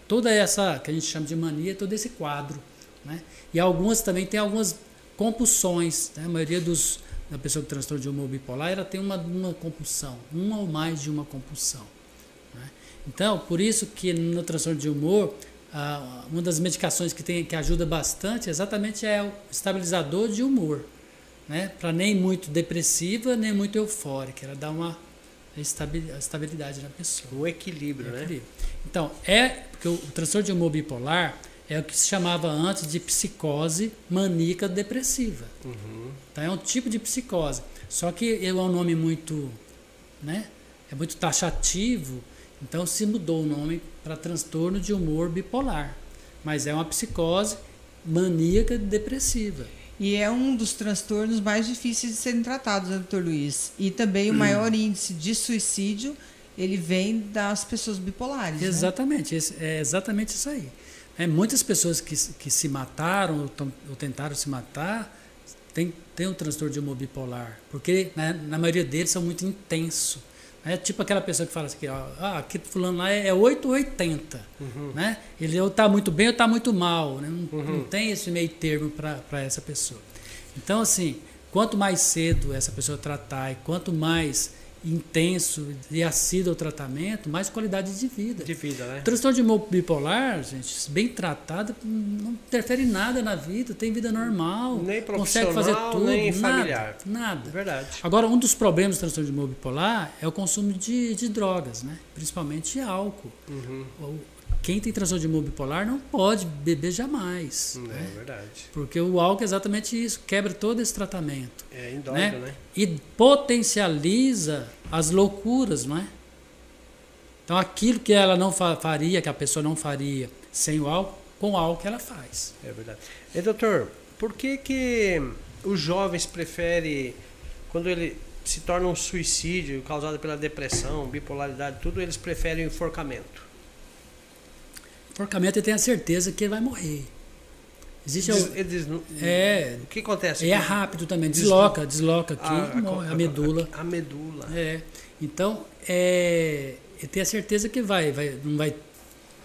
toda essa, que a gente chama de mania, todo esse quadro. Né? E algumas também tem algumas compulsões. Né? A maioria dos, da pessoa com transtorno de humor bipolar, ela tem uma, uma compulsão, uma ou mais de uma compulsão. Né? Então, por isso que no transtorno de humor, ah, uma das medicações que, tem, que ajuda bastante exatamente é o estabilizador de humor. Né? Para nem muito depressiva, nem muito eufórica. Ela dá uma estabilidade na pessoa. O equilíbrio, o né? equilíbrio. né? Então, é porque o transtorno de humor bipolar é o que se chamava antes de psicose maníaca depressiva. Uhum. Então é um tipo de psicose. Só que é um nome muito, né? É muito taxativo. Então se mudou o nome para transtorno de humor bipolar. Mas é uma psicose maníaca depressiva. E é um dos transtornos mais difíceis de serem tratados, né, doutor Luiz? E também o hum. maior índice de suicídio, ele vem das pessoas bipolares. Né? Exatamente, né? é exatamente isso aí. É, muitas pessoas que, que se mataram ou, ou tentaram se matar têm tem um transtorno de humor bipolar, porque né, na maioria deles são muito intensos. É tipo aquela pessoa que fala assim, ó, ah, aquele fulano lá é 8 ou 80. Uhum. Né? Ele ou está muito bem ou está muito mal. Né? Não, uhum. não, tem esse meio termo para essa pessoa. Então, assim, quanto mais cedo essa pessoa tratar e quanto mais intenso e assíduo o tratamento, mais qualidade de vida. De vida, né? Transtorno de bipolar, gente, bem tratado, não interfere em nada na vida, tem vida normal, Nem consegue fazer tudo, nem nada, familiar. nada. Verdade. Agora, um dos problemas do transtorno de bipolar é o consumo de, de drogas, né? principalmente álcool. Uhum. O- Quem tem transtorno bipolar não pode beber jamais. É né? verdade. Porque o álcool é exatamente isso, quebra todo esse tratamento. É indóide, Né? né? E potencializa as loucuras, não é? Então aquilo que ela não fa- faria, que a pessoa não faria sem o álcool, com o álcool ela faz. É verdade. E doutor, por que que os jovens preferem, quando ele se torna um suicídio causado pela depressão, bipolaridade, tudo, eles preferem o enforcamento? Enforcamento ele tem a certeza que ele vai morrer. Existe não- é, o que acontece? é rápido também, Des- desloca, desloca aqui, a, morre, a, medula. A, medula. É. Então, é, ele tem a certeza que vai, vai, não vai,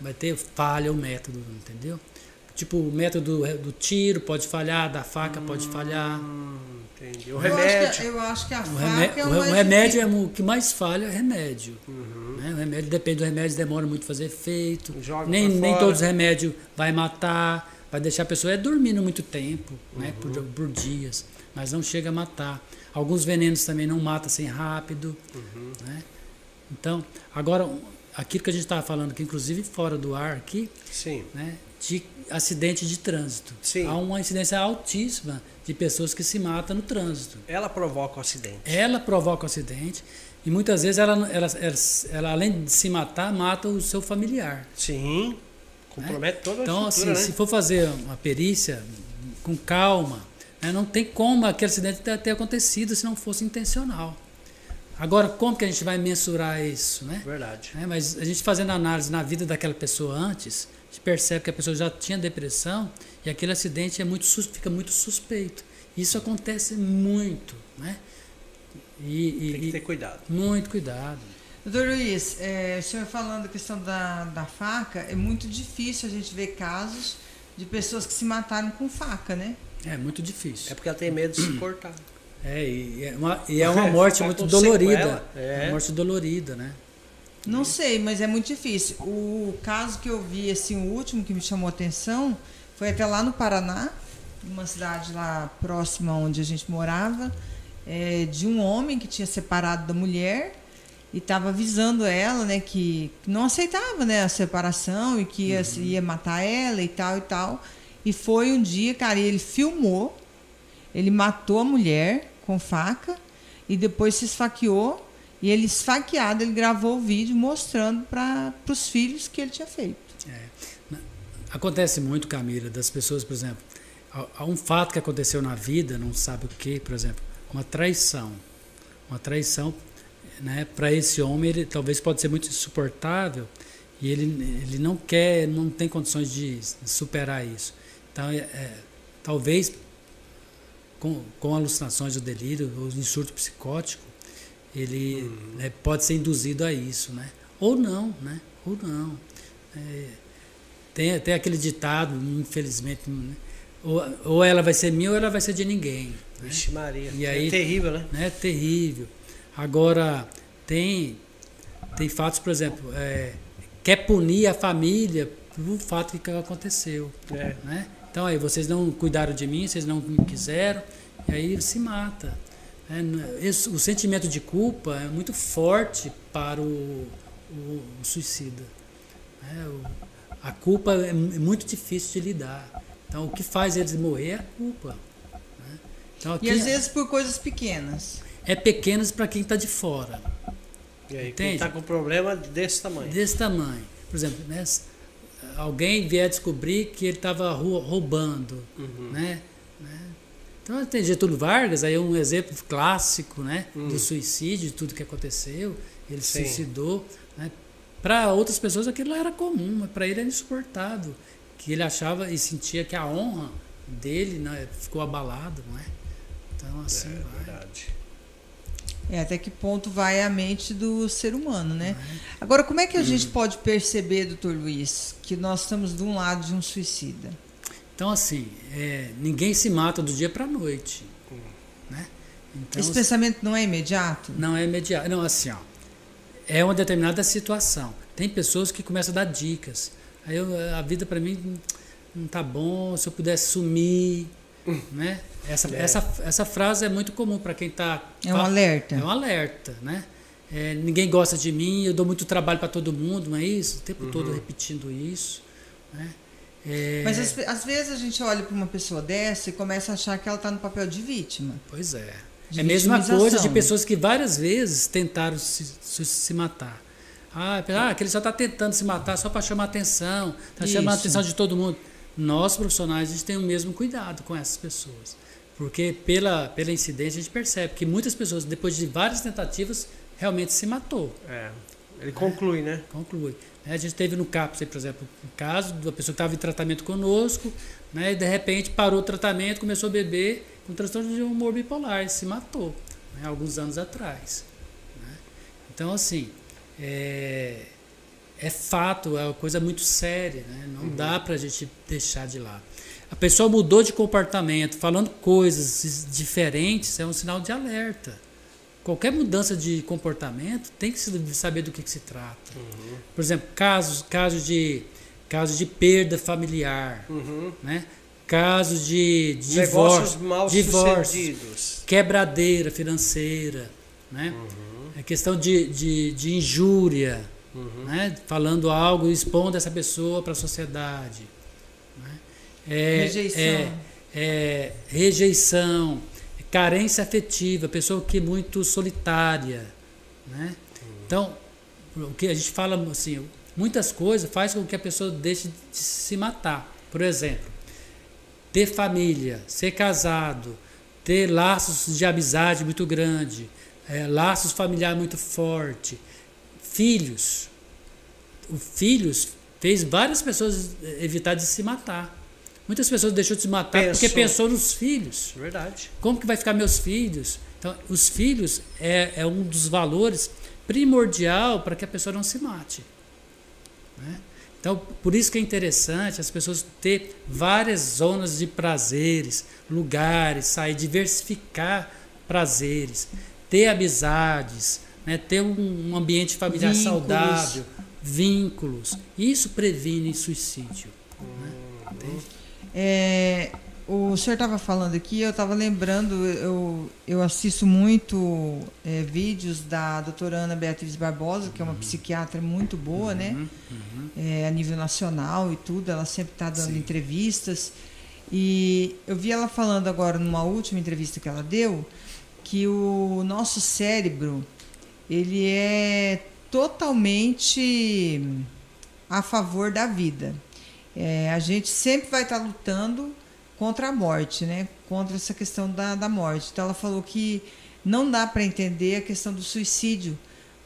vai ter falha o método, entendeu? Tipo, o método do, do tiro pode falhar, da faca pode falhar. Hum, entendi. O Eu acho, remédio. que, eu acho que a O, faca é o o remédio difícil. é o que mais falha é o remédio. Uhum. né? O remédio depende do remédio, demora muito fazer efeito. Joga Nem, nem fora. todos os remédios vai matar, vai deixar a pessoa é dormindo muito tempo, né? por, Uhum. por dias, mas não chega a matar. Alguns venenos também não matam assim rápido. Uhum. Né? Então, agora, aquilo que a gente estava falando, que inclusive fora do ar aqui, Sim. né, de acidente de trânsito. Sim. Há uma incidência altíssima de pessoas que se matam no trânsito. Ela provoca o acidente. Ela provoca o acidente e muitas vezes ela, ela, ela, ela, além de se matar, mata o seu familiar. Sim. Compromete toda a Então, assim, estrutura, se né? for fazer uma perícia com calma, né, não tem como aquele acidente ter, acontecido se não fosse intencional. Agora, como que a gente vai mensurar isso, né? Verdade. É, mas a gente fazendo análise na vida daquela pessoa antes, gente percebe que a pessoa já tinha depressão e aquele acidente é muito, sus- fica muito suspeito. Isso acontece muito, né? E, e- Tem que e- ter cuidado. muito cuidado. Doutor Luiz, é, o senhor falando da questão da, da faca, é muito difícil a gente ver casos de pessoas que se mataram com faca, né? É muito É difícil. porque ela tem medo de se cortar. É, e é uma, e é uma morte muito dolorida. sequela, é. Uma morte dolorida, né? Não sei, mas é muito difícil. O caso que eu vi, assim, o último que me chamou a atenção, foi até lá no Paraná, numa cidade lá próxima onde a gente morava, é, de um homem que tinha separado da mulher e estava avisando ela, né, que não aceitava, né, a separação e que ia, ia matar ela e tal e tal. E foi um dia, cara, e ele filmou, ele matou a mulher com faca e depois se esfaqueou. E ele esfaqueado, ele gravou o vídeo mostrando para os filhos que ele tinha feito. Acontece muito, Camila, das pessoas, por exemplo, há- há um fato que aconteceu na vida, não sabe o que, por exemplo, uma traição. Uma traição, né, para esse homem, ele talvez pode ser muito insuportável e ele, ele não quer, não tem condições de superar isso. Então, é, é, talvez com, com alucinações ou delírio, ou insurto psicótico, ele né, pode ser induzido a isso, né? Ou não, né? Ou não. É, tem até aquele ditado, infelizmente, né? ou, ou ela vai ser minha ou ela vai ser de ninguém. Né? Vixe Maria. E aí- é terrível, né? né? Terrível. Agora, tem, tem fatos, por exemplo, é, quer punir a família pelo fato que aconteceu. É. Né? Então aí, vocês não cuidaram de mim, vocês não me quiseram, e aí se mata. Né? Esse- o sentimento de culpa é muito forte para o, o- o suicida. né? O- a culpa é é muito difícil de lidar. Então, o que faz eles morrer é a culpa. né? Então, E às vezes por coisas pequenas. é pequenas para quem está de fora, E aí, quem Entende? tá com problema desse tamanho. desse tamanho. Por exemplo, né, alguém vier descobrir que ele estava roubando, Uhum. né? Então tem Getúlio Vargas, aí é um exemplo clássico, né, Hum. do suicídio, de tudo que aconteceu. Ele se Sim. suicidou. Né? Para outras pessoas aquilo era comum, mas para ele era insuportável, que ele achava e sentia que a honra dele né, ficou abalada, não é? Então assim É vai. verdade. É, até que ponto vai a mente do ser humano, né? Agora, como é que a gente pode perceber, doutor Luiz, que nós estamos de um lado de um suicida? Então, assim, é, ninguém se mata do dia para a noite. Né? Então, Esse pensamento não é imediato? Não é imediato. Não, assim, ó, é uma determinada situação. Tem pessoas que começam a dar dicas. Aí eu, a vida para mim não tá bom, se eu pudesse sumir, né? Essa, é. essa, essa frase é muito comum para quem está. É um alerta. É um alerta, né? É, ninguém gosta de mim, eu dou muito trabalho para todo mundo, não é isso? O tempo uhum. todo repetindo isso. Né? É... Mas às, às, vezes a gente olha para uma pessoa dessa e começa a achar que ela está no papel de vítima. Pois é. é a mesma coisa de pessoas que várias vezes tentaram se, se, se matar. Ah, ah, que ele só está tentando se matar só para chamar atenção, está chamando a atenção de todo mundo. Nós, profissionais, a gente tem o mesmo cuidado com essas pessoas. Porque pela, pela incidência a gente percebe que muitas pessoas, depois de várias tentativas, realmente se matou. É. Ele conclui, né? Conclui. A gente teve no CAPS, por exemplo, um caso da pessoa que estava em tratamento conosco, né, e de repente parou o tratamento, começou a beber com transtorno de humor bipolar, e se matou, né, alguns anos atrás. Né? Então, assim, é, é fato, é uma coisa muito séria, né? não uhum. dá para a gente deixar de lado. A pessoa mudou de comportamento, falando coisas diferentes, é um sinal de alerta. Qualquer mudança de comportamento tem que saber do que, que se trata. Uhum. Por exemplo, casos, casos de casos de perda familiar, uhum. né? casos de, de divórcio, mal divórcio, quebradeira financeira, né? Uhum. É questão de, de, de injúria, uhum. né? falando algo e expondo essa pessoa para a sociedade. Né? É, rejeição. É, é, rejeição, carência afetiva, pessoa que é muito solitária. Né? Então, o que a gente fala assim, muitas coisas faz com que a pessoa deixe de se matar. Por exemplo, ter família, ser casado, ter laços de amizade muito grande, é, laços familiares muito forte, filhos. O filhos fez várias pessoas evitar de se matar. Muitas pessoas deixou de se matar pensou. porque pensou nos filhos. Verdade. Como que vai ficar meus filhos? Então, os filhos é, é um dos valores primordial para que a pessoa não se mate. Né? Então, por isso que é interessante as pessoas ter várias zonas de prazeres, lugares, sair, diversificar prazeres, ter amizades, né? ter um, ambiente familiar vínculos. saudável, vínculos. Isso previne suicídio. Né? É, o senhor estava falando aqui, eu estava lembrando, eu, eu assisto muito é, vídeos da doutora Ana Beatriz Barbosa, que é uma uhum. psiquiatra muito boa, né? uhum, né? Uhum. É, a nível nacional e tudo, ela sempre está dando Sim. entrevistas. E eu vi ela falando agora numa última entrevista que ela deu, que o nosso cérebro, ele é totalmente a favor da vida. É, a gente sempre vai estar tá lutando contra a morte, né? Contra essa questão da, da morte. Então ela falou que não dá para entender a questão do suicídio,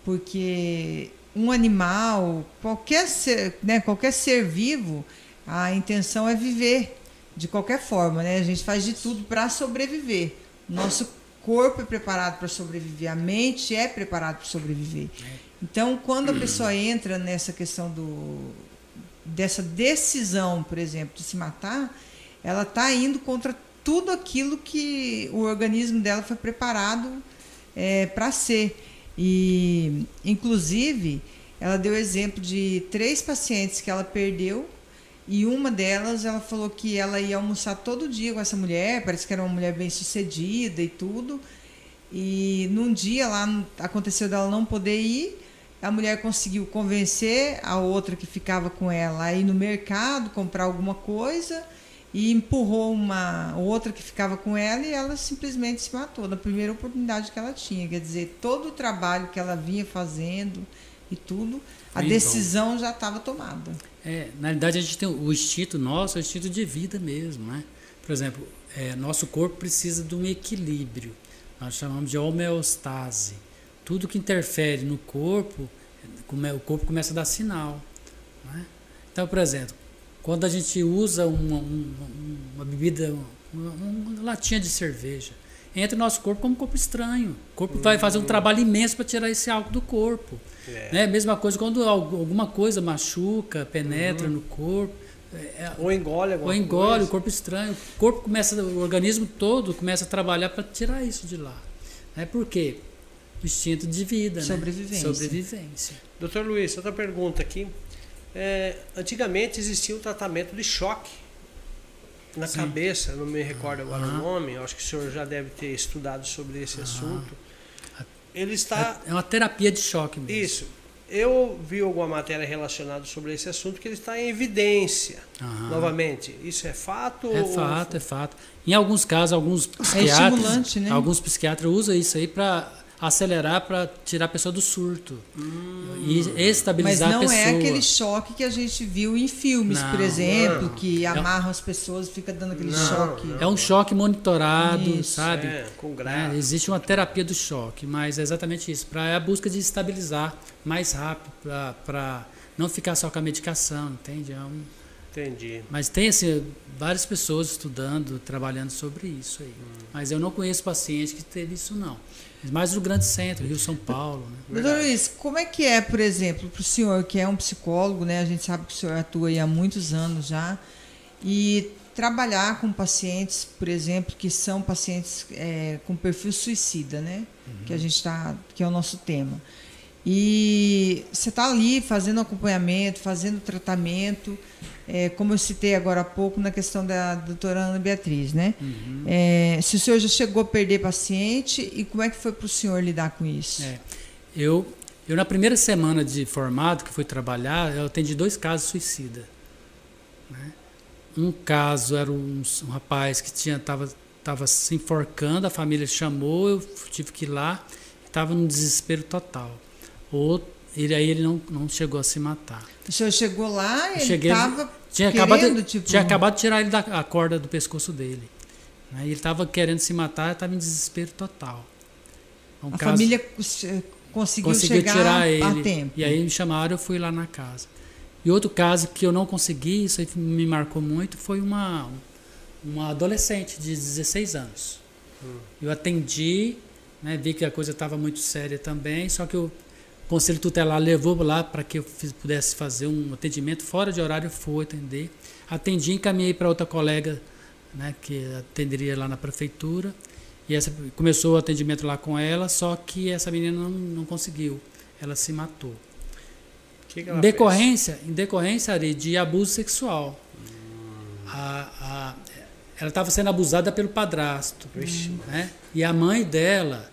porque um animal, qualquer ser, né, qualquer ser vivo, a intenção é viver de qualquer forma, né? A gente faz de tudo para sobreviver. Nosso corpo é preparado para sobreviver, a mente é preparada para sobreviver. Então, quando a pessoa entra nessa questão do, dessa decisão, por exemplo, de se matar, ela está indo contra tudo aquilo que o organismo dela foi preparado é, para ser. E, inclusive, ela deu exemplo de três pacientes que ela perdeu e uma delas ela falou que ela ia almoçar todo dia com essa mulher, parece que era uma mulher bem sucedida e tudo. E num dia lá aconteceu dela não poder ir a mulher conseguiu convencer a outra que ficava com ela a ir no mercado comprar alguma coisa e empurrou uma outra que ficava com ela e ela simplesmente se matou na primeira oportunidade que ela tinha. Quer dizer, todo o trabalho que ela vinha fazendo e tudo, a então, decisão já estava tomada. É, na realidade, a gente tem o instinto nosso, é o instinto de vida mesmo, né? Por exemplo, é, nosso corpo precisa de um equilíbrio. Nós chamamos de homeostase tudo que interfere no corpo, o corpo começa a dar sinal. Né? Então, por exemplo, quando a gente usa uma, uma, uma bebida, uma, uma, latinha de cerveja, entra no nosso corpo como um corpo estranho. O corpo uhum. vai fazer um uhum. trabalho imenso para tirar esse álcool do corpo. É. Né? Mesma coisa quando alguma coisa machuca, penetra uhum. no corpo. é, ou engole alguma ou engole, coisa. o corpo estranho, o corpo começa, o organismo todo começa a trabalhar para tirar isso de lá. Né? Por quê? Instinto de vida, né? Sobrevivência. Sobrevivência. Doutor Luiz, outra pergunta aqui. É, antigamente existia um tratamento de choque na Sim. cabeça, não me recordo agora o nome, acho que o senhor já deve ter estudado sobre esse assunto. Ele está. É uma terapia de choque mesmo. Isso. Eu vi alguma matéria relacionada sobre esse assunto que ele está em evidência. Novamente, isso é fato? É ou- fato, é fato. Em alguns casos, alguns estimulante, psiquiatras, né? alguns psiquiatras usam isso aí para acelerar, para tirar a pessoa do surto e Mas estabilizar a não pessoa. é aquele choque que a gente viu em filmes, por Não, exemplo, não. que amarram as pessoas, fica dando aquele Não, choque. não. É um choque monitorado, Isso, sabe? É, com É, grave. existe uma terapia do choque, mas é exatamente isso, para a busca de estabilizar mais rápido, para não ficar só com a medicação, entende? É um- Entendi. mas tem assim, várias pessoas estudando, trabalhando sobre isso aí. Hum. Mas eu não conheço paciente que teve isso não. Mais no grande centro, Rio São Paulo, né? Doutor. Luiz, como é que é, por exemplo, para o senhor que é um psicólogo, né? A gente sabe que o senhor atua aí há muitos anos já, e trabalhar com pacientes, por exemplo, que são pacientes é, com perfil suicida, né? Que a gente está, que é o nosso tema. E você está ali fazendo acompanhamento, fazendo tratamento, é, como eu citei agora há pouco na questão da doutora Ana Beatriz, né? Uhum. É, se o senhor já chegou a perder paciente e como é que foi para o senhor lidar com isso? É. Eu, eu, na primeira semana de formado, que fui trabalhar, eu atendi dois casos suicida. né? Um caso era um, um rapaz que tinha tava, tava se enforcando, a família chamou, eu tive que ir lá, estava num desespero total. Outro, ele, aí ele não, não chegou a se matar. O senhor chegou lá e Eu ele cheguei, estava tinha querendo, acabado, de- tipo... tinha acabado de tirar ele da a corda do pescoço dele. né? E ele estava querendo se matar, estava em desespero total. Um A caso- família cons- conseguiu, conseguiu chegar tirar a ele. tempo. E aí me chamaram, eu fui lá na casa. E outro caso que eu não consegui, isso aí me marcou muito, foi uma, uma adolescente de 16 anos. Eu atendi, né, vi que a coisa estava muito séria também, só que o Conselho Tutelar levou lá para que eu fiz- pudesse fazer um atendimento fora de horário, fui atender. Atendi, encaminhei para outra colega né, que atenderia lá na prefeitura. E essa começou o atendimento lá com ela, só que essa menina não, não conseguiu. Ela se matou. Que que Em decorrência, em decorrência Ari, de abuso sexual. A- a- ela estava sendo abusada pelo padrasto. fez? Vixe, né? E a mãe dela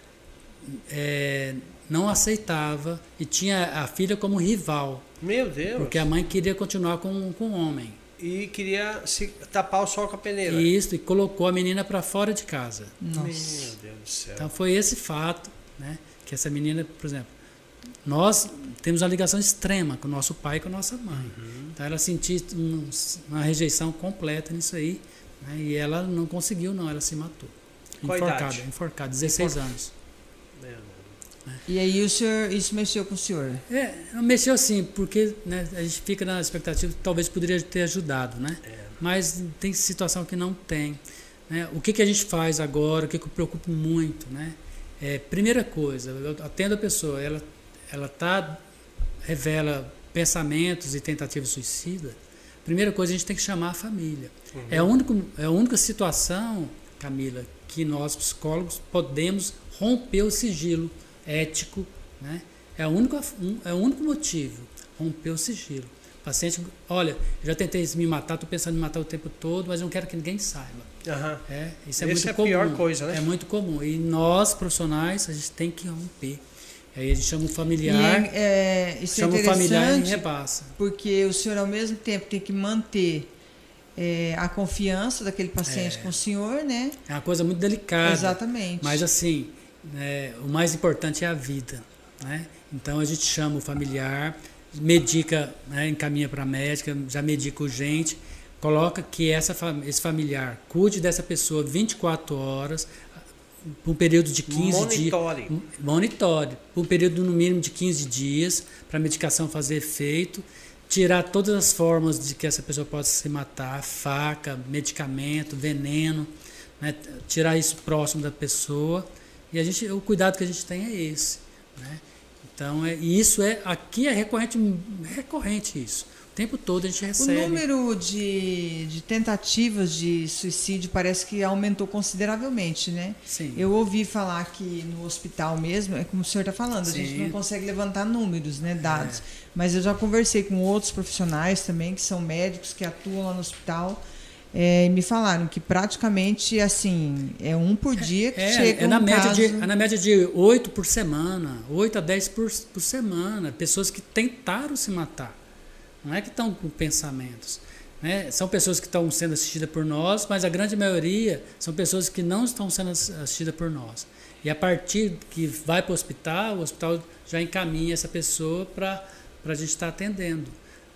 é, não aceitava e tinha a filha como rival, Meu Deus. porque a mãe queria continuar com, com o homem. E queria se tapar o sol com a peneira. E isso, e colocou a menina para fora de casa. Nossa. Meu Deus do céu. Então foi esse fato, né, que essa menina, por exemplo, nós temos uma ligação extrema com o nosso pai e com a nossa mãe. Então ela sentiu um- uma rejeição completa nisso aí, né, e ela não conseguiu não, ela se matou. Qual enforcada, idade? enforcada, 16 Enfor- anos. E aí o senhor, isso mexeu com o senhor? É, mexeu assim, porque né, a gente fica na expectativa que talvez poderia ter ajudado, né? É. Mas tem situação que não tem. né? O que, que a gente faz agora, o que, que eu preocupo muito, né? É, primeira coisa, eu atendo a pessoa, ela, ela tá, revela pensamentos e tentativas de suicida, primeira coisa a gente tem que chamar a família. Uhum. É, a único, é a única situação, Camila, que nós psicólogos podemos romper o sigilo ético, né? É o único, é o único motivo, romper o sigilo. O paciente, olha, eu já tentei me matar, estou pensando em me matar o tempo todo, mas não quero que ninguém saiba. Aham. É, isso é Esse muito é a comum. pior coisa, né? É muito comum. E nós, profissionais, a gente tem que romper. Aí a gente chama o E familiar, é, é, isso é chama o familiar e repassa. porque o senhor ao mesmo tempo tem que manter é, a confiança daquele paciente É. com o senhor, né? É uma coisa muito delicada. Exatamente. Mas assim, né, o mais importante é a vida. Né? Então a gente chama o familiar, medica, né, encaminha para a médica, já medica urgente, coloca que essa, esse familiar cuide dessa pessoa 24 horas, por um período de 15 dias. Monitore. Monitore, por um período no mínimo de 15 dias, para a medicação fazer efeito, tirar todas as formas de que essa pessoa possa se matar, faca, medicamento, veneno, né? tirar isso próximo da pessoa. E a gente, o cuidado que a gente tem é esse. Né? Então, é, e isso é aqui é recorrente, recorrente isso. O tempo todo a gente recebe. O número de, de tentativas de suicídio parece que aumentou consideravelmente, né? Sim. Eu ouvi falar que no hospital mesmo, é como o senhor está falando, a gente Sim. não consegue levantar números, né, dados. É. Mas eu já conversei com outros profissionais também, que são médicos, que atuam lá no hospital, é, e me falaram que praticamente, assim, é um por dia que É, chega é na, um média caso... de, é na média de 8 por semana, 8 a 10 por, por semana. Pessoas que tentaram se matar. Não é que estão com pensamentos. Né? São pessoas que estão sendo assistidas por nós, mas a grande maioria são pessoas que não estão sendo ass- assistidas por nós. E a partir que vai para o hospital, o hospital já encaminha essa pessoa para a gente estar atendendo.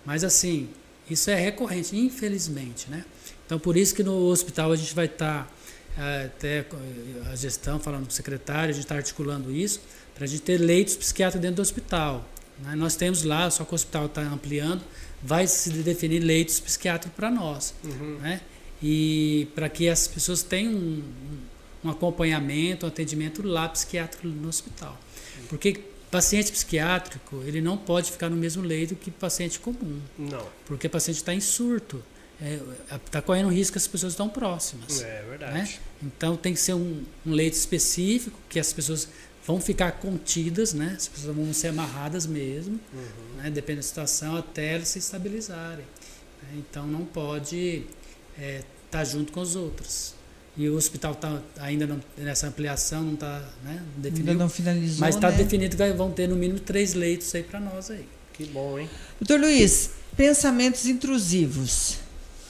Mas assim, isso é recorrente, infelizmente. Né? Então por isso que no hospital a gente vai estar eh, até co- a gestão falando com o secretário, a gente está articulando isso para a gente ter leitos psiquiátricos dentro do hospital. né? Nós temos lá, só que o hospital está ampliando, vai se definir leitos psiquiátricos para nós. Uhum. Né? E para que as pessoas tenham um, um acompanhamento, um atendimento lá psiquiátrico no hospital. Porque paciente psiquiátrico, ele não pode ficar no mesmo leito que paciente comum, Não, porque o paciente está em surto. Está correndo risco que as pessoas estão próximas. é verdade. Né? Então tem que ser um, um leito específico que as pessoas vão ficar contidas, né? As pessoas vão ser amarradas mesmo, Uhum. né? dependendo da situação, até elas se estabilizarem. né? Então não pode estar junto com os outros. E o hospital tá ainda não, nessa ampliação não está né? não Ainda não finalizou, mas está né? definido que vão ter no mínimo três leitos aí para nós aí. Que bom, hein? Doutor Luiz, pensamentos intrusivos.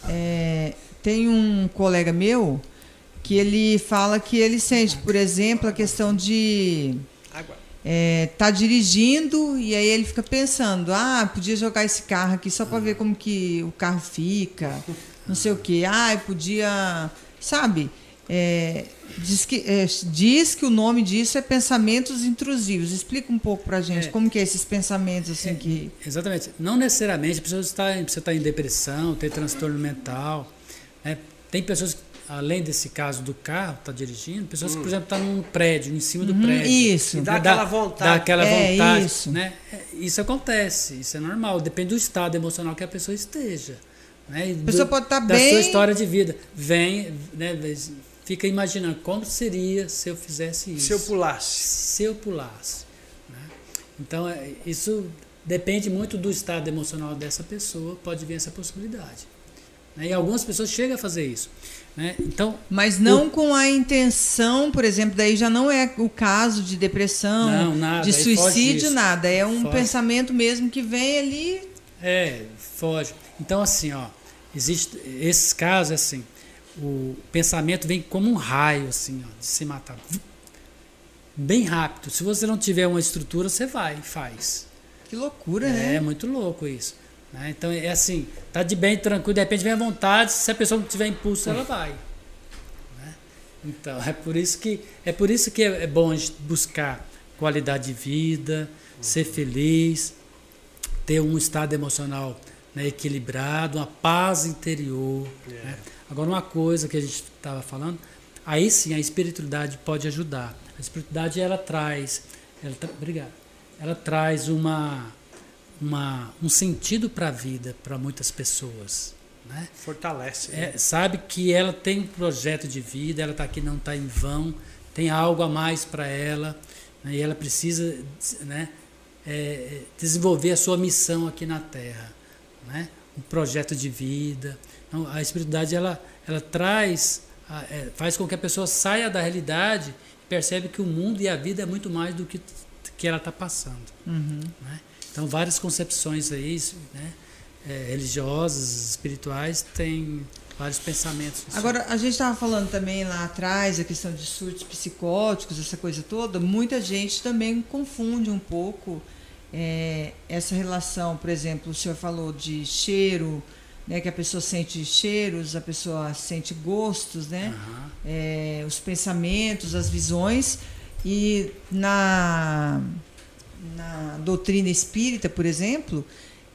É, tem um colega meu que ele fala que ele sente, por exemplo, a questão de é, tá dirigindo e aí ele fica pensando, ah, podia jogar esse carro aqui só para ver como que o carro fica, não sei o que, ah, podia, sabe? É, diz, que, é, diz que o nome disso é pensamentos intrusivos. Explica um pouco pra gente É. como que é esses pensamentos assim É. que Exatamente. Não necessariamente a pessoa está, precisa estar em depressão, ter transtorno mental. né? Tem pessoas, que, além desse caso do carro, está dirigindo, pessoas que, por exemplo, estão num prédio, em cima do Uhum, prédio. isso. E dá Né? aquela vontade. Dá aquela É, vontade. isso. Né? Isso acontece, isso é normal. Depende do estado emocional que a pessoa esteja. Né? A pessoa do- pode estar da bem. sua história de vida. Vem, né? Fica imaginando como seria se eu fizesse isso Se eu pulasse. se eu pulasse. né? Então, é, isso depende muito do estado emocional dessa pessoa, pode vir essa possibilidade. né? E algumas pessoas chegam a fazer isso. né? Então, Mas não com a intenção, por exemplo, daí já não é o caso de depressão, Não, nada, de suicídio, nada. É um Foge. pensamento mesmo que vem ali. é, foge. Então, assim, ó, existe esses casos, assim, o pensamento vem como um raio, assim, ó, de se matar. Bem rápido. Se você não tiver uma estrutura, você vai e faz. Que loucura, É, né? muito louco isso. né? Então é assim, tá de bem, tranquilo, de repente vem à vontade, se a pessoa não tiver impulso, ela vai. né? Então, é por isso que é por isso que é é bom a gente buscar qualidade de vida, ser feliz, ter um estado emocional né, equilibrado, uma paz interior. É. né? Agora uma coisa que a gente estava falando, aí sim a espiritualidade pode ajudar. A espiritualidade ela traz, ela, tra- obrigado, ela traz uma, uma um sentido para a vida para muitas pessoas, né? Fortalece. né? É, sabe que ela tem um projeto de vida, ela está aqui não está em vão, tem algo a mais para ela, né, e ela precisa né, é, desenvolver a sua missão aqui na Terra, né, um projeto de vida. Então, a espiritualidade ela, ela traz, é, faz com que a pessoa saia da realidade e percebe que o mundo e a vida é muito mais do que que ela está passando. Uhum. né? Então, várias concepções aí, né, é, religiosas, espirituais, têm vários pensamentos. Agora, a gente estava falando também lá atrás a questão de surtos psicóticos, essa coisa toda. Muita gente também confunde um pouco é, essa relação. Por exemplo, o senhor falou de cheiro, né, que a pessoa sente cheiros, a pessoa sente gostos, né? Aham. é, os pensamentos, as visões. E na, na doutrina espírita, por exemplo,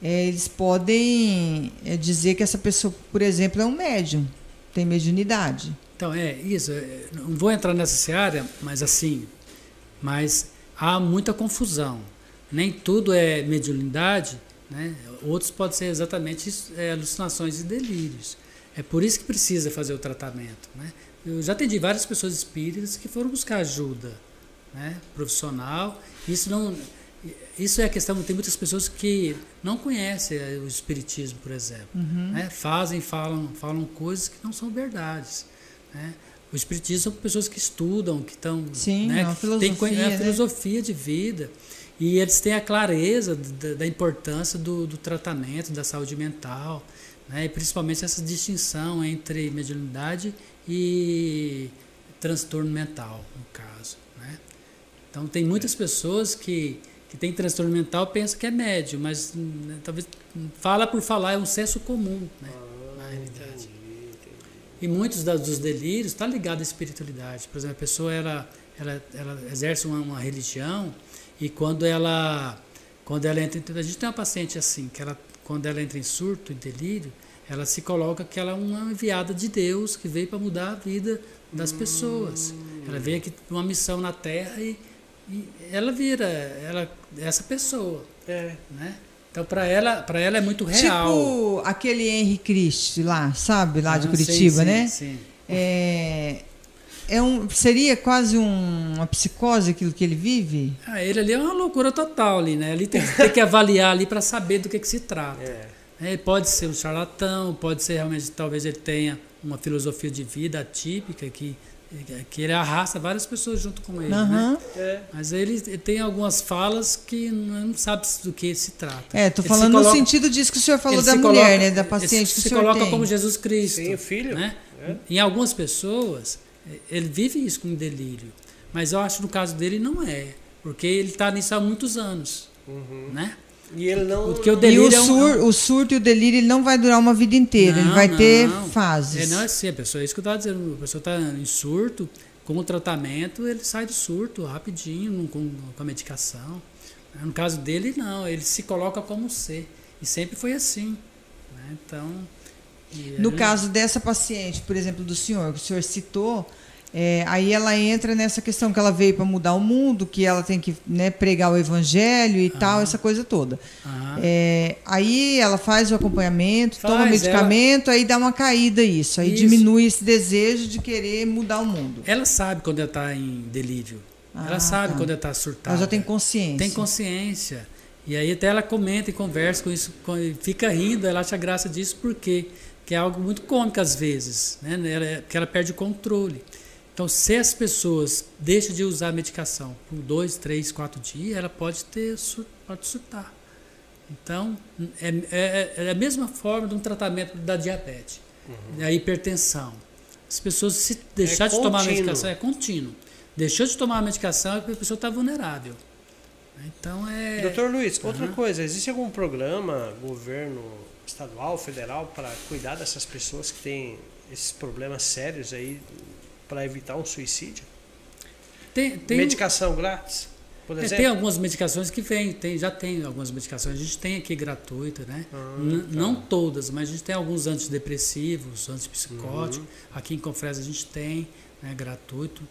é, eles podem é, dizer que essa pessoa, por exemplo, é um médium, tem mediunidade. Então, é isso. é, Não vou entrar nessa seara, mas assim, mas há muita confusão. Nem tudo é mediunidade, Né? Outros podem ser exatamente é, alucinações e delírios. É por isso que precisa fazer o tratamento. Né? Eu já atendi várias pessoas espíritas que foram buscar ajuda né? profissional. Isso não, isso é a questão. Tem muitas pessoas que não conhecem eh, o espiritismo, por exemplo. Uhum. Né? Fazem, falam, falam coisas que não são verdades. Né? O espiritismo são pessoas que estudam, que estão. Sim, né? uma filosofia, tem a né? filosofia de vida. E eles têm a clareza da, da importância do, do, tratamento, da saúde mental, né? e principalmente essa distinção entre mediunidade e transtorno mental, no caso. Né? Então, tem muitas pessoas que que tem transtorno mental pensa que é médio, mas né, talvez fala por falar, é um senso comum, né, ah, na realidade. E muitos dos delírios está ligado à espiritualidade. Por exemplo, a pessoa ela, ela, ela exerce uma, uma, religião e quando ela quando ela entra em, a gente tem uma paciente assim que ela quando ela entra em surto, em delírio, ela se coloca que ela é uma enviada de Deus que veio para mudar a vida das pessoas. Ela veio aqui uma missão na Terra e e ela vira ela essa pessoa. É. Né? Então, para ela, para ela é muito real. Tipo aquele Henry Christ lá, sabe? Lá ah, de Curitiba, sim, né? Sim. É, é um, seria quase um, uma psicose aquilo que ele vive? Ah, ele ali é uma loucura total ali, né? Ele tem, tem que avaliar ali para saber do que, que se trata. É. É, pode ser um charlatão, pode ser realmente, talvez ele tenha uma filosofia de vida atípica que que ele arrasta várias pessoas junto com ele, uhum. né? É. Mas ele, tem algumas falas que não sabe do que se trata. É, tô falando coloca, no sentido disso que o senhor falou da mulher, coloca, né, da paciente que se coloca tem. como Jesus Cristo, Sim, o filho, né? É. Em algumas pessoas ele vive isso com delírio, mas eu acho que no caso dele não é, porque ele está nisso há muitos anos, uhum. né? E ele não. Porque o delírio e o, sur, é um... o surto e o delírio ele não vai durar uma vida inteira, não, ele vai não, ter não. fases. É, não é assim, a pessoa, é isso que eu estava dizendo, a pessoa está em surto, com o tratamento ele sai do surto rapidinho, com, com a medicação. No caso dele, não, ele se coloca como ser. E sempre foi assim. Né? Então. No caso dessa paciente, por exemplo, do senhor, que o senhor citou, é, aí ela entra nessa questão que ela veio para mudar o mundo, que ela tem que né, pregar o evangelho e tal, essa coisa toda. É, aí ela faz o acompanhamento, faz, toma medicamento, ela... aí dá uma caída isso, aí isso. diminui esse desejo de querer mudar o mundo. Ela sabe quando ela está em delírio. Ah, ela sabe tá. quando ela está surtada. Ela já tem consciência. Tem consciência. E aí até ela comenta e conversa com isso, fica rindo, ela acha graça disso porque que é algo muito cômico às vezes, né? Ela, porque ela perde o controle. Então, se as pessoas deixam de usar a medicação por dois, três, quatro dias, ela pode ter pode surtar. Então, é, é, é, a mesma forma de um tratamento da diabetes, uhum. da hipertensão. As pessoas, se deixar é de tomar a medicação, é contínuo. Deixou de tomar a medicação, a pessoa está vulnerável. Então é. Doutor Luiz, uhum. outra coisa, existe algum programa, governo estadual, federal, para cuidar dessas pessoas que têm esses problemas sérios aí para evitar um suicídio? Tem, tem Medicação grátis? Por exemplo? É, tem algumas medicações que vêm, tem, já tem algumas medicações, a gente tem aqui gratuita, né? Ah, tá. Não todas, mas a gente tem alguns antidepressivos, antipsicóticos. Uhum. Aqui em Confresa a gente tem, né, gratuito.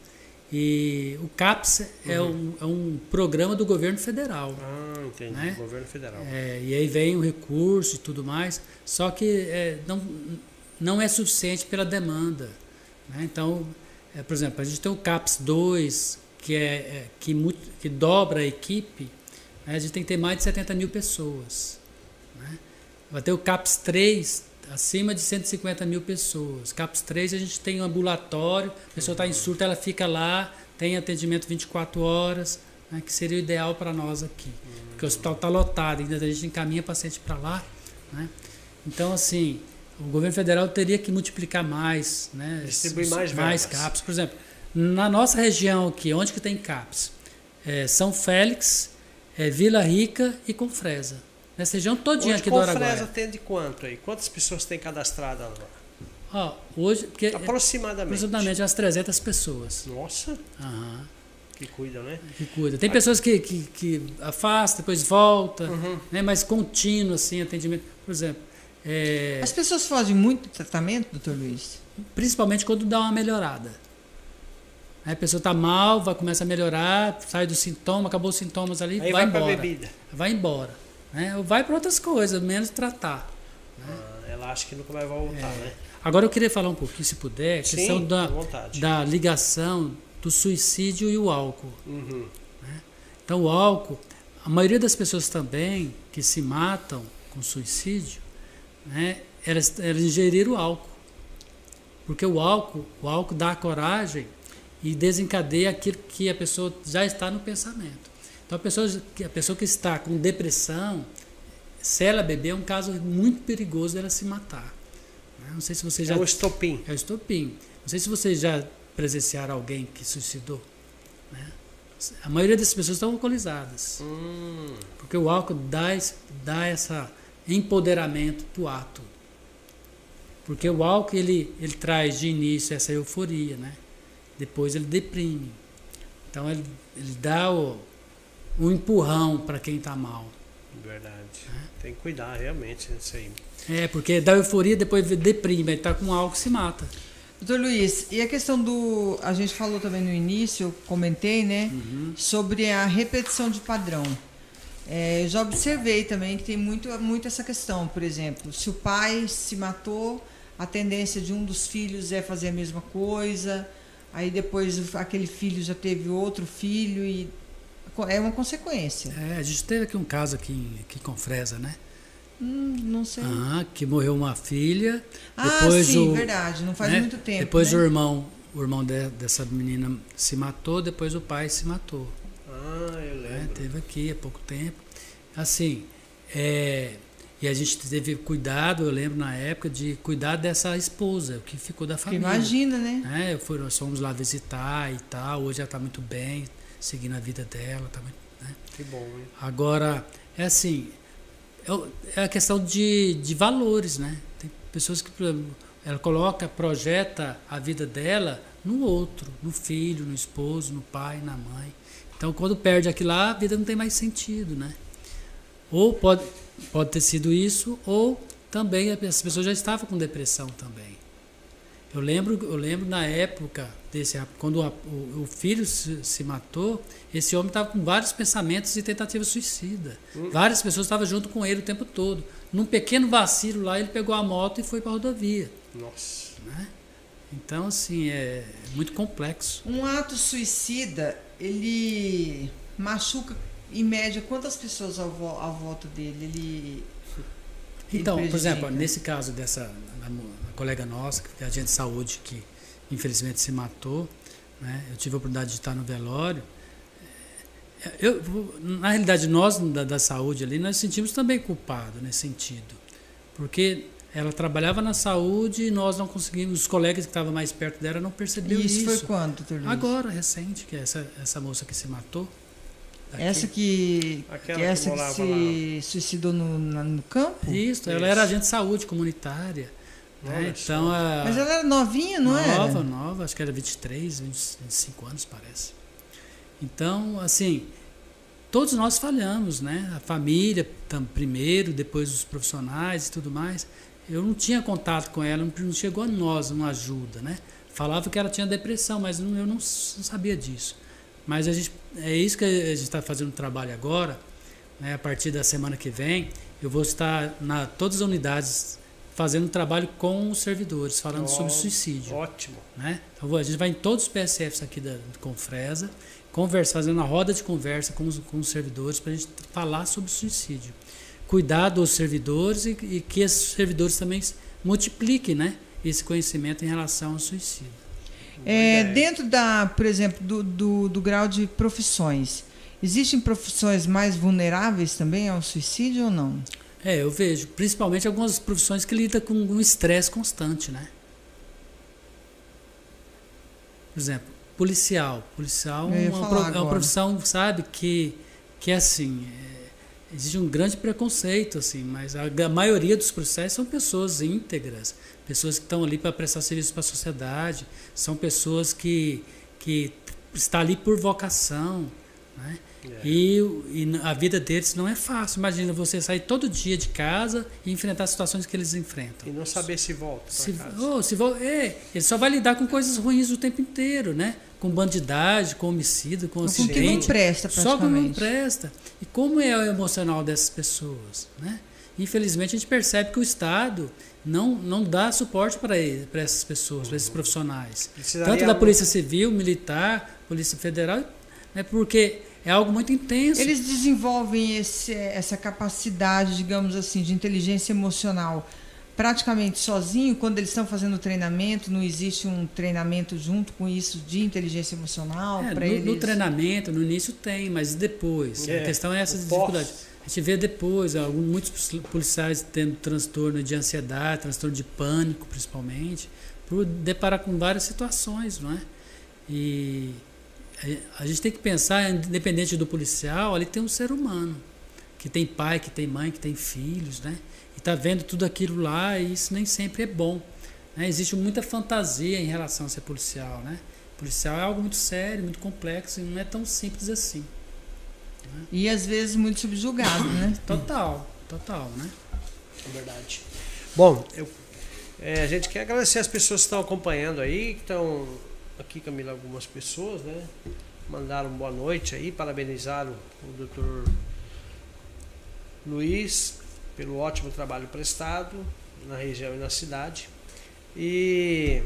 E o CAPS é uhum. é, um, é um programa do governo federal. Ah, entendi. Né? Governo federal. É, e aí vem o recurso e tudo mais, só que é, não, não é suficiente pela demanda. Né? Então, é, por exemplo, a gente tem o CAPS 2, que, é, é que, que dobra a equipe, né? a gente tem que ter mais de 70 mil pessoas. Né? Vai ter o CAPS 3, acima de 150 mil pessoas. CAPS 3 a gente tem um ambulatório, a pessoa está em surto, ela fica lá, tem atendimento 24 horas, né? que seria o ideal para nós aqui. Porque o hospital está lotado, ainda a gente encaminha paciente para lá. Né? Então, assim, o governo federal teria que multiplicar mais, né? Distribuir mais, mais CAPs. Por exemplo, na nossa região aqui, onde que tem CAPs? É São Félix, é Vila Rica e Confresa. Nessa região todinha aqui do Araguaia. Confresa tem de quanto aí? Quantas pessoas tem cadastradas lá? Ó, hoje... Porque aproximadamente. Aproximadamente umas 300 pessoas. Nossa! Aham. Que cuidam, né? Que cuida. Tem pessoas que, que, que afastam, depois volta, uhum. né? mas contínuo, assim, atendimento. Por exemplo, é... As pessoas fazem muito tratamento, doutor Luiz? Principalmente quando dá uma melhorada. Aí a pessoa está mal, vai começar a melhorar, sai do sintoma, acabou os sintomas ali, Aí vai, vai embora. Bebida. Vai embora. Né? Vai para outras coisas, menos tratar. Né? Ah, ela acha que nunca vai voltar, É. né? Agora eu queria falar um pouquinho, se puder, Sim, questão da, da ligação do suicídio e o álcool. Uhum. Então, o álcool, a maioria das pessoas também que se matam com suicídio, né, elas, elas ingeriram álcool. Porque o álcool, o álcool dá coragem e desencadeia aquilo que a pessoa já está no pensamento. Então, a pessoa, que- a pessoa que está com depressão, se ela beber, é um caso muito perigoso dela se matar. né? Não sei se você já É o estopim. é o estopim. Não sei se vocês já presenciaram alguém que suicidou. Né? A maioria dessas pessoas estão alcoolizadas. Hum, Porque o álcool dá, esse- dá essa empoderamento do ato. Porque o álcool ele, ele traz de início essa euforia, né? Depois ele deprime. Então ele, ele dá o, um empurrão para quem está mal. verdade. Tem que cuidar realmente disso aí. É, porque dá euforia, depois deprime. Aí tá com álcool se mata. Doutor Luiz, e a questão do. A gente falou também no início, eu comentei, né? Sobre a repetição de padrão. É, eu já observei também que tem muito, muito essa questão. Por exemplo, se o pai se matou, a tendência de um dos filhos é fazer a mesma coisa. Aí depois aquele filho já teve outro filho e é uma consequência. É, a gente teve aqui um caso aqui, em- aqui com Fresa, né? Hum, não sei. Ah, que morreu uma filha. Ah, sim, o, verdade. Não faz né, muito tempo. Depois né? o irmão, o irmão de- dessa menina se matou, depois o pai se matou. Ah, eu né? lembro. Teve aqui há pouco tempo. Assim, é, e a gente teve cuidado, eu lembro na época, de cuidar dessa esposa, o que ficou da família. imagina, né? né? Eu fui, nós fomos lá visitar e tal. Hoje ela está muito bem, seguindo a vida dela. Muito, né? Que bom, hein? Agora, é assim, é é a questão de, de valores, né? Tem pessoas que, ela coloca, projeta a vida dela no outro, no filho, no esposo, no pai, na mãe. Então, quando perde aquilo lá, a vida não tem mais sentido, né? Ou pode, pode ter sido isso, ou também as pessoas já estavam com depressão também. Eu lembro, eu lembro na época desse, quando o, o filho se, se matou, esse homem estava com vários pensamentos de tentativa suicida. Várias pessoas estavam junto com ele o tempo todo. Num pequeno vacilo lá, ele pegou a moto e foi para a rodovia. Nossa. Né? Então, assim, é muito complexo. Um ato suicida, ele machuca em média quantas pessoas ao vo- à volta dele? Ele. ele Então, por prejudica? exemplo, nesse caso dessa a mo- a colega nossa, que é agente de saúde, que infelizmente se matou, né? eu tive a oportunidade de estar no velório. É, Eu, na realidade, nós da, da saúde ali, nós sentimos também culpados nesse sentido. Porque ela trabalhava na saúde e nós não conseguimos, os colegas que estavam mais perto dela não perceberam isso, isso. foi quando, doutor Luiz? Agora, recente, que é essa, essa moça que se matou. daqui. Essa que, Aquela que, que essa que morava se suicidou no, no campo? Isso, ela Isso. era agente de saúde comunitária. Né? Então, a, Mas ela era novinha, não é? nova, era? nova, acho que era 23, 20, 25 anos, parece. Então, assim, todos nós falhamos, né? A família tam, primeiro, depois os profissionais e tudo mais. Eu não tinha contato com ela, não chegou a nós uma ajuda, né? Falava que ela tinha depressão, mas eu não, s- não sabia disso. Mas a gente, é isso que a gente está fazendo um trabalho agora. Né? A partir da semana que vem, eu vou estar na todas as unidades fazendo trabalho com os servidores, falando sobre Ó, suicídio Ótimo. né? Então, a gente vai em todos os PSFs aqui da, do Confresa, conversa, fazendo uma roda de conversa com os, com os servidores para a gente falar sobre suicídio. Cuidar dos servidores e, e que esses servidores também multipliquem né, esse conhecimento em relação ao suicídio. É, dentro da, por exemplo, do, do, do grau de profissões, existem profissões mais vulneráveis também ao suicídio ou não? É, eu vejo, principalmente algumas profissões que lidam com um estresse constante, né? Por exemplo, policial. Policial é uma, pro- é uma profissão, sabe, que, que é assim, é, existe um grande preconceito, assim, mas a, a maioria dos policiais são pessoas íntegras, pessoas que estão ali para prestar serviço para a sociedade, são pessoas que, que estão ali por vocação, né? É. E, e a vida deles não é fácil. Imagina você sair todo dia de casa e enfrentar as situações que eles enfrentam. E não saber se volta Se, casa. oh, se vo- é, ele só vai lidar com coisas ruins o tempo inteiro, né? com bandidagem, com homicídio, com Com acidente. que não presta, Só que não presta. E como é o emocional dessas pessoas? Né? Infelizmente, a gente percebe que o Estado não, não dá suporte para essas pessoas, para esses profissionais. Precisaria Tanto da Polícia Civil, Militar, Polícia Federal, né, porque é algo muito intenso. Eles desenvolvem esse- essa capacidade, digamos assim, de inteligência emocional praticamente sozinho quando eles estão fazendo o treinamento. Não existe um treinamento junto com isso de inteligência emocional É, para no, eles. no treinamento, no início tem, mas depois? É, a questão é essa dificuldade. A gente vê depois, alguns, muitos policiais tendo transtorno de ansiedade, transtorno de pânico, principalmente, por deparar com várias situações, não é? E a- gente tem que pensar, independente do policial, ali tem um ser humano, que tem pai, que tem mãe, que tem filhos, né? E está vendo tudo aquilo lá e isso nem sempre é bom. né? Existe muita fantasia em relação a ser policial, né? Policial é algo muito sério, muito complexo e não é tão simples assim. E às vezes muito subjugado, né? Total, total, né? É verdade. Bom, eu, é, a gente quer agradecer as pessoas que estão acompanhando aí, que estão aqui, Camila, algumas pessoas, né? Mandaram boa noite aí, parabenizaram o doutor Luiz pelo ótimo trabalho prestado na região e na cidade. E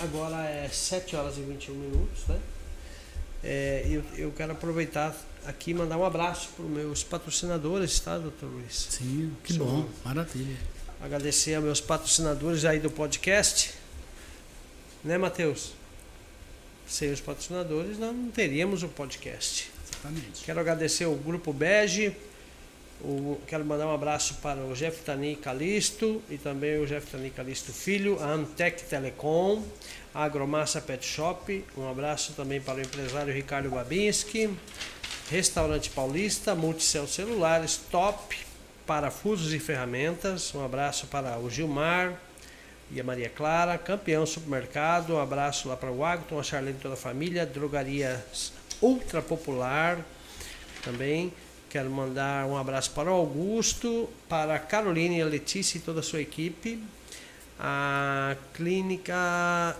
agora é 7 horas e 21 minutos, né? É, eu, eu quero aproveitar aqui e mandar um abraço para os meus patrocinadores, tá, doutor Luiz? Sim, que Show. bom, maravilha. Agradecer aos meus patrocinadores aí do podcast. Né, Matheus? Sem os patrocinadores, nós não teríamos o podcast. Exatamente. Quero agradecer o Grupo Bege. O, quero mandar um abraço para o Jeff Tani Calisto e também o Jeff Tani Calisto Filho, a Amtec Telecom, a Agromassa Pet Shop. Um abraço também para o empresário Ricardo Babinski, Restaurante Paulista, Multicel Celulares, Top, Parafusos e Ferramentas. Um abraço para o Gilmar e a Maria Clara, Campeão Supermercado. Um abraço lá para o Agton, a Charlene e toda a família, Drogarias Ultra Popular também. Quero mandar um abraço para o Augusto, para a Carolina e a Letícia e toda a sua equipe. A clínica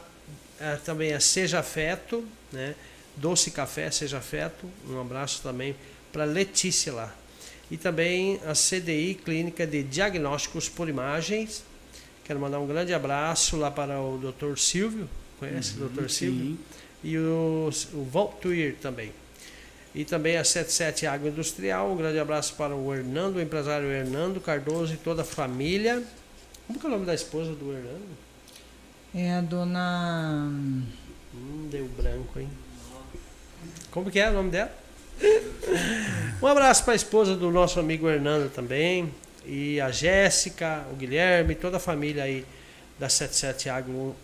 eh, também é Seja Afeto, né? Doce Café Seja Afeto. Um abraço também para Letícia lá. E também a CDI Clínica de Diagnósticos por Imagens. Quero mandar um grande abraço lá para o Dr. Silvio. Conhece o Dr. Silvio? Sim. e o, o Voltuir também. E também a 77 Água Industrial. Um grande abraço para o Hernando, o empresário Hernando Cardoso e toda a família. Como que é o nome da esposa do Hernando? É a dona. Hum, deu branco, hein? Como que é o nome dela? Um abraço para a esposa do nosso amigo Hernando também. E a Jéssica, o Guilherme, toda a família aí da 77 Agro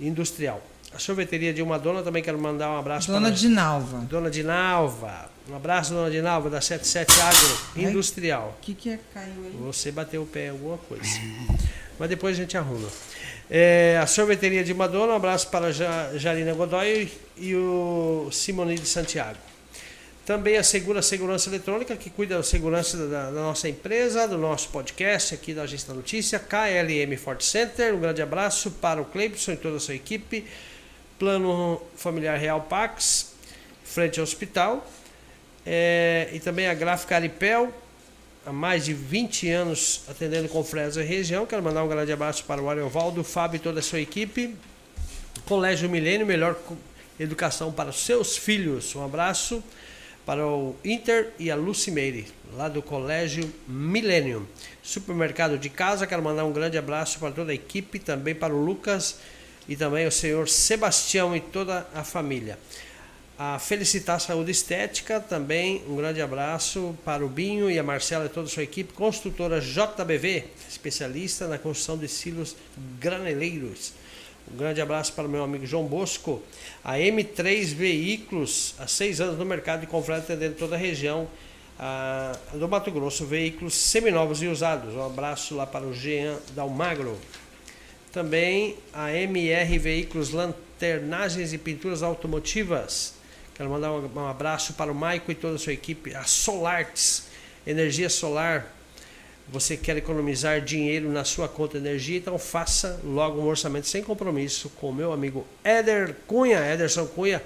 Industrial. A sorveteria de uma dona também quero mandar um abraço Dona para Dinalva. Dona Dinalva. Um abraço, Dona Dinalva, da 77 Agro. Industrial. O que, que é caiu aí? Você bateu o pé em alguma coisa. Mas depois a gente arruma. É, a sorveteria de Madonna, um abraço para a Ja- Jarina Godoy e o Simoni de Santiago. Também a Segura Segurança Eletrônica, que cuida da segurança da, da nossa empresa, do nosso podcast aqui da Agência da Notícia, KLM Forte Center. Um grande abraço para o Cleibson e toda a sua equipe. Plano Familiar Real Pax, frente ao hospital. É, e também a Gráfica Aripel, há mais de 20 anos atendendo com Fresa e região. Quero mandar um grande abraço para o Ariovaldo, Fábio e toda a sua equipe. Colégio Milênio, melhor educação para seus filhos. Um abraço para o Inter e a Lucimeire, lá do Colégio Milênio. Supermercado de casa, quero mandar um grande abraço para toda a equipe, também para o Lucas e também o senhor Sebastião e toda a família. A Felicitar Saúde Estética, também um grande abraço para o Binho e a Marcela e toda a sua equipe. Construtora JBV, especialista na construção de silos graneleiros. Um grande abraço para o meu amigo João Bosco. A M3 Veículos, há seis anos no mercado de confrete atendendo toda a região ah, do Mato Grosso. Veículos seminovos e usados. Um abraço lá para o Jean Dalmagro. Também a MR Veículos Lanternagens e Pinturas Automotivas. Quero mandar um, um abraço para o Maico e toda a sua equipe. A Solartes, energia solar. Você quer economizar dinheiro na sua conta de energia, então faça logo um orçamento sem compromisso com o meu amigo Éder Cunha, Ederson Cunha.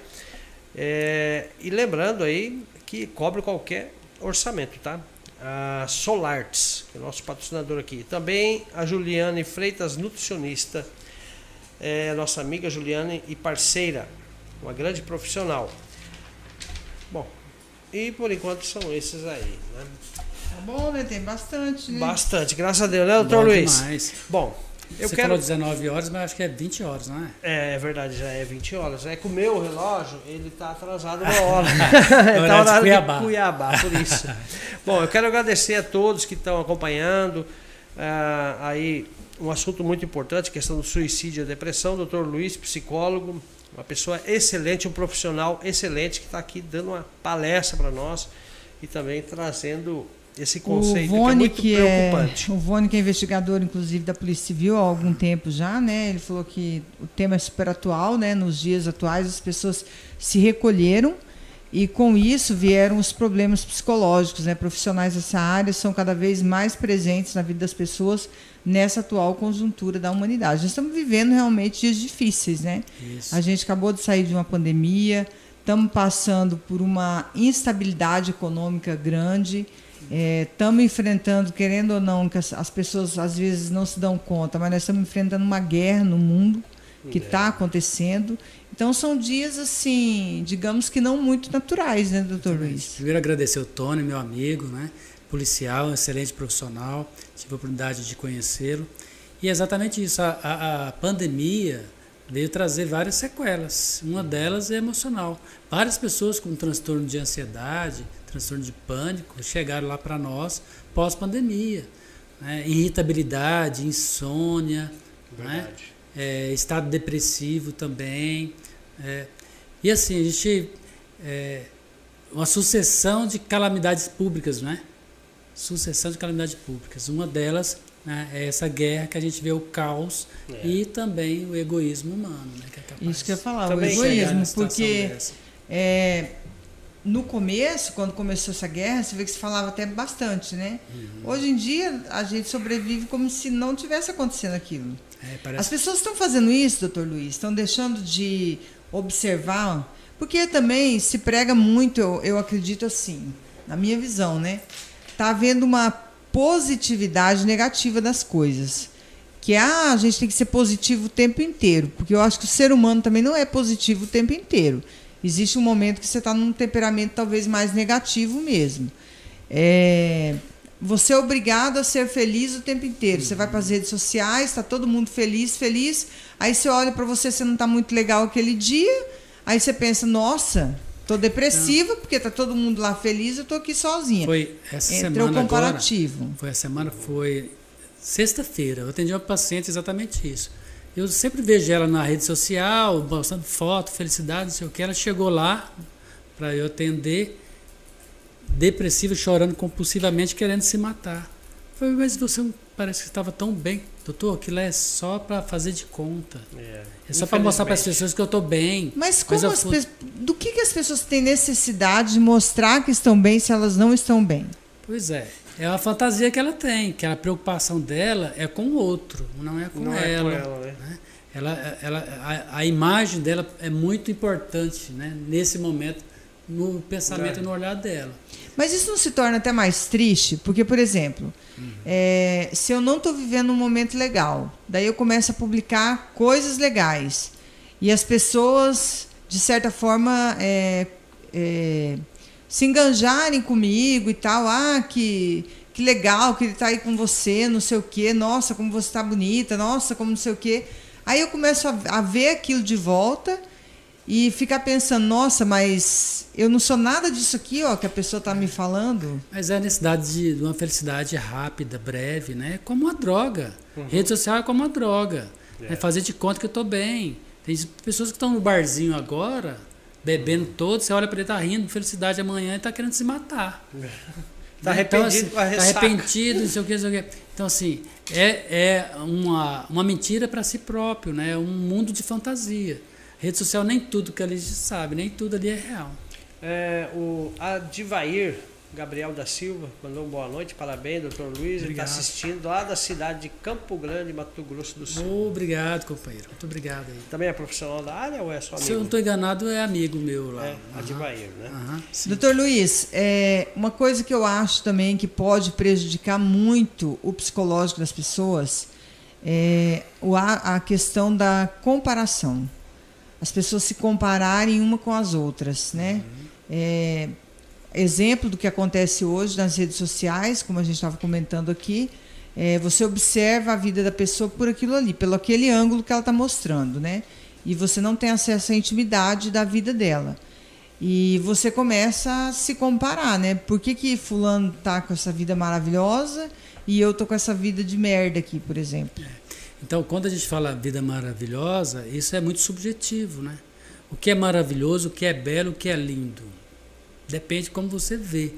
É, e lembrando aí que cobre qualquer orçamento, tá? A Solarts, que é nosso patrocinador aqui. Também a Juliane Freitas, nutricionista, é nossa amiga Juliane e parceira, uma grande profissional. Bom, e por enquanto são esses aí, né? Tá bom, né? Tem bastante, né? Bastante, graças a Deus, né, doutor Bom Luiz? demais. Bom, eu Você quero. falou 19 horas, mas acho que é 20 horas, não é? É, é verdade, já é 20 horas. É que o meu relógio, ele tá atrasado uma hora. horário tá de horário Cuiabá. Cuiabá, por isso. Bom, eu quero agradecer a todos que estão acompanhando. ah, aí, um assunto muito importante, questão do suicídio e a depressão. Doutor Luiz, psicólogo, uma pessoa excelente, um profissional excelente que está aqui dando uma palestra para nós e também trazendo esse conceito o Vone, que é muito preocupante. o Vone, que é investigador, inclusive, da Polícia Civil há algum tempo já, né? Ele falou que o tema é super atual, né? Nos dias atuais, as pessoas se recolheram e, com isso, vieram os problemas psicológicos, né? Profissionais dessa área são cada vez mais presentes na vida das pessoas nessa atual conjuntura da humanidade. Nós estamos vivendo realmente dias difíceis, né? Isso. A gente acabou de sair de uma pandemia, estamos passando por uma instabilidade econômica grande, estamos enfrentando, querendo ou não, que as, as pessoas às vezes não se dão conta, mas nós estamos enfrentando uma guerra no mundo que está acontecendo. Então são dias assim, digamos que não muito naturais, né, doutor Luiz? Primeiro agradecer o Tony, meu amigo, né? policial, excelente profissional, tive a oportunidade de conhecê-lo. E é exatamente isso, a, a, a pandemia veio trazer várias sequelas, uma delas é emocional. Várias pessoas com transtorno de ansiedade, transtorno de pânico, chegaram lá para nós pós-pandemia. Né? Irritabilidade, insônia, né? É, estado depressivo também. é. e assim, a gente. é, uma sucessão de calamidades públicas, né? Sucessão de calamidades públicas. Uma delas né, é essa guerra que a gente vê o caos É. e também o egoísmo humano, né? Que é capaz Isso que eu ia falar, o egoísmo, porque dessa. É, no começo, quando começou essa guerra, você vê que se falava até bastante, né? Uhum. Hoje em dia, a gente sobrevive como se não tivesse acontecendo aquilo. É, As parece pessoas estão fazendo isso, doutor Luiz, estão deixando de observar, porque também se prega muito, eu, eu acredito assim, na minha visão, né? Está havendo uma positividade negativa das coisas. Que ah, a gente tem que ser positivo o tempo inteiro, porque eu acho que o ser humano também não é positivo o tempo inteiro. Existe um momento que você está num temperamento talvez mais negativo mesmo. É, você é obrigado a ser feliz o tempo inteiro. Você vai para as redes sociais, está todo mundo feliz, feliz. Aí você olha para você, você não está muito legal aquele dia. Aí você pensa, nossa, tô depressiva porque está todo mundo lá feliz, eu tô aqui sozinha. foi essa Entra o semana agora. comparativo. Foi a semana, foi sexta-feira. Eu atendi uma paciente exatamente isso. Eu sempre vejo ela na rede social, postando foto, felicidade, não sei o que. Ela chegou lá para eu atender, depressiva, chorando compulsivamente, querendo se matar. Eu falei, mas você parece que estava tão bem. Doutor, aquilo é só para fazer de conta. É, É só para mostrar para as pessoas que eu estou bem. Mas como eu as pe- do que, que as pessoas têm necessidade de mostrar que estão bem se elas não estão bem? Pois é. É uma fantasia que ela tem, que a preocupação dela é com o outro, não é com Não ela. é com ela, né? né? Ela, ela, a, a imagem dela é muito importante né? nesse momento, no pensamento e no olhar dela. Mas isso não se torna até mais triste? Porque, por exemplo, é, se eu não estou vivendo um momento legal, daí eu começo a publicar coisas legais. E as pessoas, de certa forma, é, é, se enganjarem comigo e tal. Ah, que, que legal que ele está aí com você, não sei o quê. Nossa, como você está bonita. Nossa, como não sei o quê. Aí eu começo a, a ver aquilo de volta e ficar pensando, nossa, mas eu não sou nada disso aqui, ó, que a pessoa está me falando. Mas é a necessidade de, de uma felicidade rápida, breve, né? Como uma droga. Rede social é como uma droga. É. né? Fazer de conta que eu estou bem. Tem pessoas que estão no barzinho agora, bebendo todo, você olha para ele, tá rindo, felicidade amanhã e tá querendo se matar. Tá? Então, arrependido assim, com a Tá arrependido, não sei o que, não sei o que. Então, assim, é, é uma, uma mentira para si próprio, né? É um mundo de fantasia. Rede social, nem tudo que ali sabe, nem tudo ali é real. É, o Adivair Gabriel da Silva mandou boa noite, parabéns, doutor Luiz. Ele está assistindo lá da cidade de Campo Grande, Mato Grosso do Sul. Obrigado, companheiro. Muito obrigado aí. Também é profissional da área ou é só amigo? Se eu não estou enganado, é amigo meu lá. É, Adivair, né? Sim. Doutor Luiz, é, uma coisa que eu acho também que pode prejudicar muito o psicológico das pessoas é a, questão da comparação. As pessoas se compararem uma com as outras, né? É, exemplo do que acontece hoje nas redes sociais, como a gente estava comentando aqui, é, você observa a vida da pessoa por aquilo ali, pelo aquele ângulo que ela está mostrando, né? E você não tem acesso à intimidade da vida dela. E você começa a se comparar, né? Por que, que fulano tá com essa vida maravilhosa e eu tô com essa vida de merda aqui, por exemplo? Então, quando a gente fala vida maravilhosa, isso é muito subjetivo, né? O que é maravilhoso, o que é belo, o que é lindo. Depende de como você vê.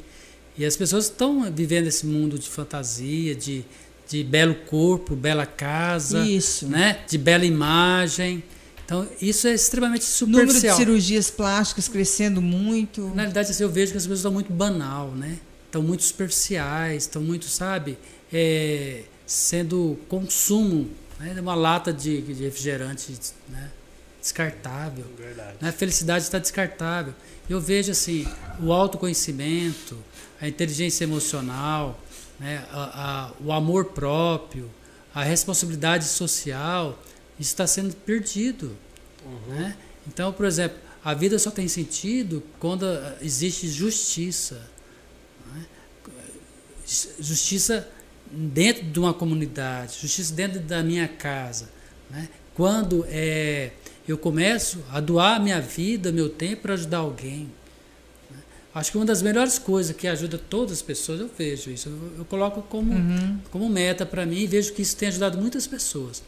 E as pessoas estão vivendo esse mundo de fantasia, de, de belo corpo, bela casa, Isso. né? de bela imagem. Então, isso é extremamente Número de superficial. cirurgias plásticas crescendo muito. Na realidade, assim, eu vejo que as pessoas estão muito banal, né? Estão muito superficiais, estão muito, sabe, é, sendo consumo, né? uma lata de, de refrigerante, né? Descartável. Verdade. Né? A felicidade está descartável. Eu vejo assim, o autoconhecimento, a inteligência emocional, né? a- a- o amor próprio, a responsabilidade social, isso está sendo perdido. Né? Então, por exemplo, a vida só tem sentido quando ah, existe justiça. né? Justiça dentro de uma comunidade, justiça dentro da minha casa. né? Quando é, eu começo a doar minha vida, meu tempo para ajudar alguém. né? Acho que uma das melhores coisas que ajuda todas as pessoas, eu vejo isso, eu, eu coloco como, como meta para mim e vejo que isso tem ajudado muitas pessoas.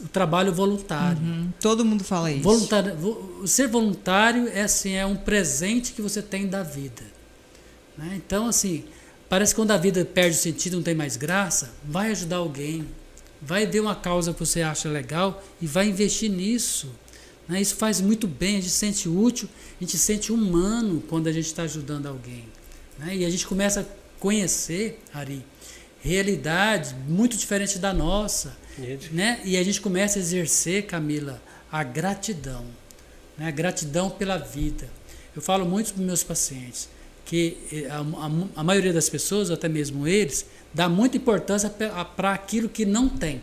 O trabalho voluntário. Uhum. Todo mundo fala isso. Voluntário, vo- ser voluntário é assim é um presente que você tem da vida. né? Então assim parece que quando a vida perde o sentido, não tem mais graça, vai ajudar alguém, vai ver uma causa que você acha legal e vai investir nisso. Né? Isso faz muito bem, a gente se sente útil, a gente se sente humano quando a gente está ajudando alguém. né? E a gente começa a conhecer, Ari, realidade muito diferente da nossa Gente, né? E a gente começa a exercer, Camila, a gratidão, né? A gratidão pela vida. Eu falo muito para meus pacientes que eh, a, a- a maioria das pessoas, até mesmo eles, dá muita importância para aquilo que não tem.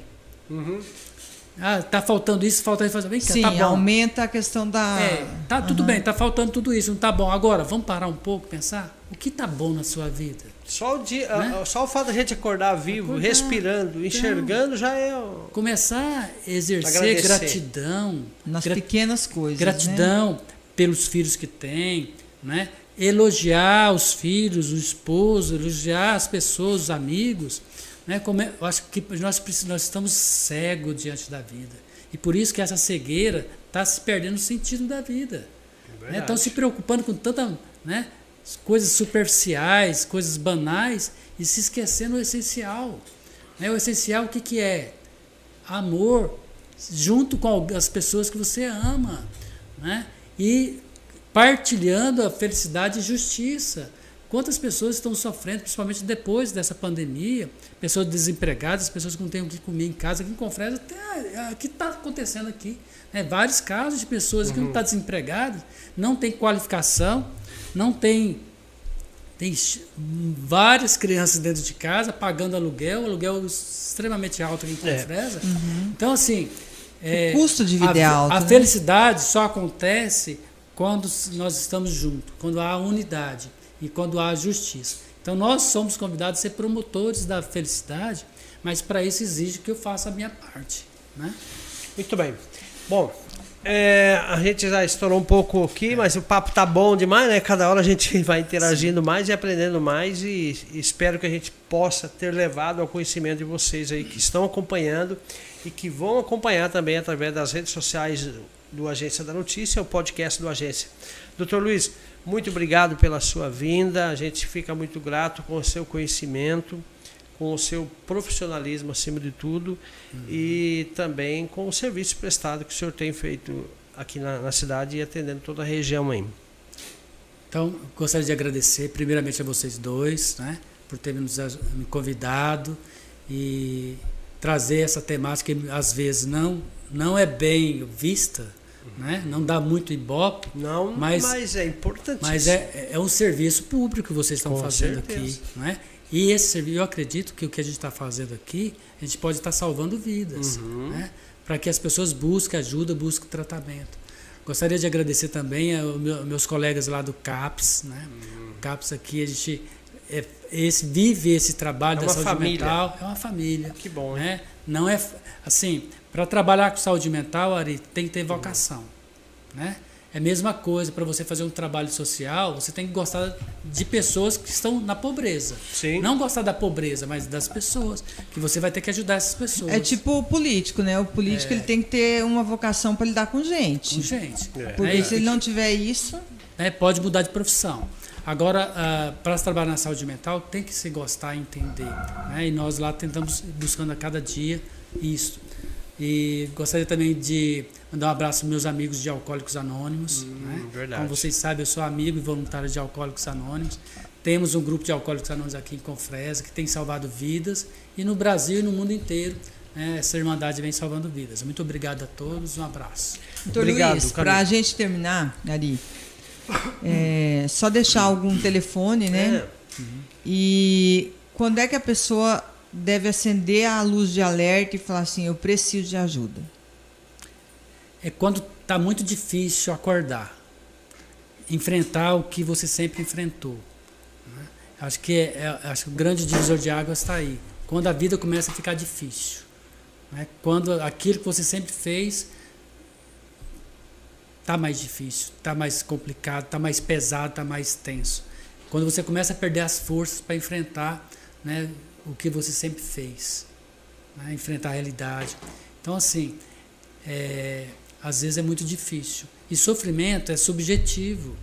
Uhum. Ah, tá faltando isso, falta isso, vem cá, Sim, tá bom. aumenta a questão da. É, tá tudo bem, tá faltando tudo isso, não tá bom. Agora, vamos parar um pouco, pensar o que tá bom na sua vida. Só o, dia, Né? ah, só o fato da gente acordar vivo, Acordar. respirando, enxergando, já é. o- Começar a exercer Agradecer. gratidão, Nas gra- pequenas coisas. Né? Gratidão pelos filhos que tem, né? Elogiar os filhos, o esposo, elogiar as pessoas, os amigos, né? Como é- eu acho que nós nós estamos cegos diante da vida e por isso que essa cegueira está se perdendo o sentido da vida. né? Estão se preocupando com tanta, né? Coisas superficiais, coisas banais e se esquecendo o essencial. Né? O essencial o que que é? amor junto com as pessoas que você ama, né? E partilhando a felicidade e justiça. Quantas pessoas estão sofrendo, principalmente depois dessa pandemia, pessoas desempregadas, pessoas que não têm o que comer em casa, aqui em Confresa, até, o que está acontecendo aqui? né? vários casos de pessoas que não estão desempregadas, não têm qualificação, não têm tem ch- várias crianças dentro de casa pagando aluguel, aluguel extremamente alto aqui em É. Confresa. Então, assim. é, O custo de vida a, é alto, A né? felicidade só acontece quando nós estamos juntos, quando há unidade e quando há justiça. Então, nós somos convidados a ser promotores da felicidade, mas para isso exige que eu faça a minha parte. Né? Muito bem. Bom, é, a gente já estourou um pouco aqui, mas o papo tá bom demais, né? Cada hora a gente vai interagindo mais e aprendendo mais e, e espero que a gente possa ter levado ao conhecimento de vocês aí que estão acompanhando e que vão acompanhar também através das redes sociais do Agência da Notícia, o podcast do Agência. Doutor Luiz, muito obrigado pela sua vinda. A gente fica muito grato com o seu conhecimento, com o seu profissionalismo acima de tudo e também com o serviço prestado que o senhor tem feito aqui na, na cidade e atendendo toda a região aí. Então, gostaria de agradecer primeiramente a vocês dois, né, por terem nos me convidado e trazer essa temática que às vezes não não é bem vista, né? Não dá muito ibope. Não, mas, mas é importante. Mas é, é um serviço público que vocês estão Com fazendo certeza. aqui, né? E esse serviço, eu acredito que o que a gente está fazendo aqui, a gente pode estar tá salvando vidas, uhum. né? Para que as pessoas busquem ajuda, busquem tratamento. Gostaria de agradecer também aos meus colegas lá do CAPS, né? Uhum. CAPS aqui a gente é, esse, vive esse trabalho é da saúde família. mental. É uma família. Que bom, né? Não é assim, para trabalhar com saúde mental, Ari, tem que ter vocação, né? É a mesma coisa para você fazer um trabalho social, você tem que gostar de pessoas que estão na pobreza. Sim. Não gostar da pobreza, mas das pessoas, que você vai ter que ajudar essas pessoas. É tipo o político, né? O político é. ele tem que ter uma vocação para lidar com gente. Com gente. É. Porque é. se ele não tiver isso, é, pode mudar de profissão. Agora, uh, para trabalhar na saúde mental, tem que se gostar e entender. Né? E nós lá tentamos, buscando a cada dia isso. E gostaria também de mandar um abraço aos meus amigos de Alcoólicos Anônimos. Hum, né? verdade. Como vocês sabem, eu sou amigo e voluntário de Alcoólicos Anônimos. Temos um grupo de Alcoólicos Anônimos aqui em Confresa que tem salvado vidas. E no Brasil e no mundo inteiro, né, essa Irmandade vem salvando vidas. Muito obrigado a todos, um abraço. Doutor obrigado, Luiz, para a gente terminar, Ari, é, só deixar algum telefone, né? É. Uhum. E quando é que a pessoa deve acender a luz de alerta e falar assim: eu preciso de ajuda? É quando está muito difícil acordar, enfrentar o que você sempre enfrentou. Né? Acho que é, é, acho que o grande divisor de águas está aí. Quando a vida começa a ficar difícil, né? quando aquilo que você sempre fez está mais difícil, está mais complicado, está mais pesado, está mais tenso. Quando você começa a perder as forças para enfrentar né, o que você sempre fez, né, enfrentar a realidade. Então, assim, é, às vezes é muito difícil. E sofrimento é subjetivo.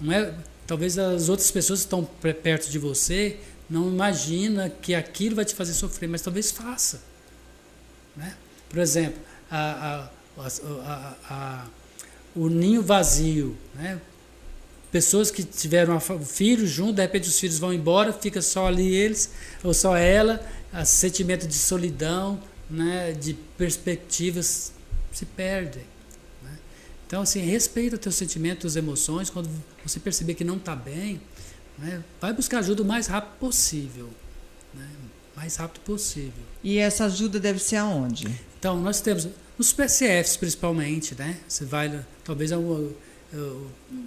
Não é, talvez as outras pessoas que estão perto de você não imagina que aquilo vai te fazer sofrer, mas talvez faça. Né? Por exemplo, a, a, a, o ninho vazio, né? Pessoas que tiveram filhos junto, de repente os filhos vão embora, fica só ali eles, ou só ela, o sentimento de solidão, né, de perspectivas se perdem. Né? Então, assim, respeita os teus sentimentos, as emoções. Quando você perceber que não está bem, né, vai buscar ajuda o mais rápido possível. Né? Mais rápido possível. E essa ajuda deve ser aonde? Então, nós temos nos PCFs principalmente, né? Você vai, talvez alguma,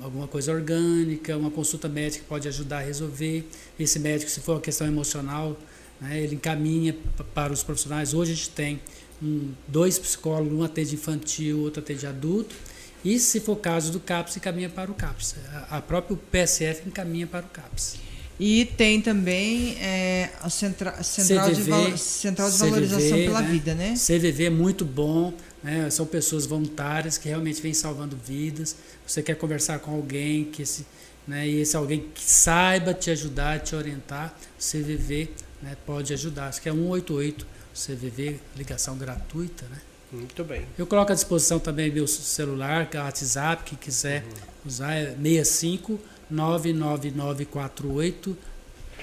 alguma coisa orgânica, uma consulta médica pode ajudar a resolver. Esse médico, se for uma questão emocional, né, ele encaminha para os profissionais. Hoje a gente tem um, dois psicólogos, um atende infantil, outro atende adulto. E se for caso do CAPS, encaminha para o CAPS. A, a própria PSF encaminha para o CAPS. E tem também é, a centra, central, CVV, de, central de Valorização CVV, pela né? Vida, né? CVV é muito bom, né? são pessoas voluntárias que realmente vêm salvando vidas. Você quer conversar com alguém que esse, né, e esse alguém que saiba te ajudar, te orientar, o CVV né, pode ajudar. Acho que é 188, CVV, ligação gratuita, né? Muito bem. Eu coloco à disposição também meu celular, é WhatsApp, que quiser uhum. usar, é 65 99948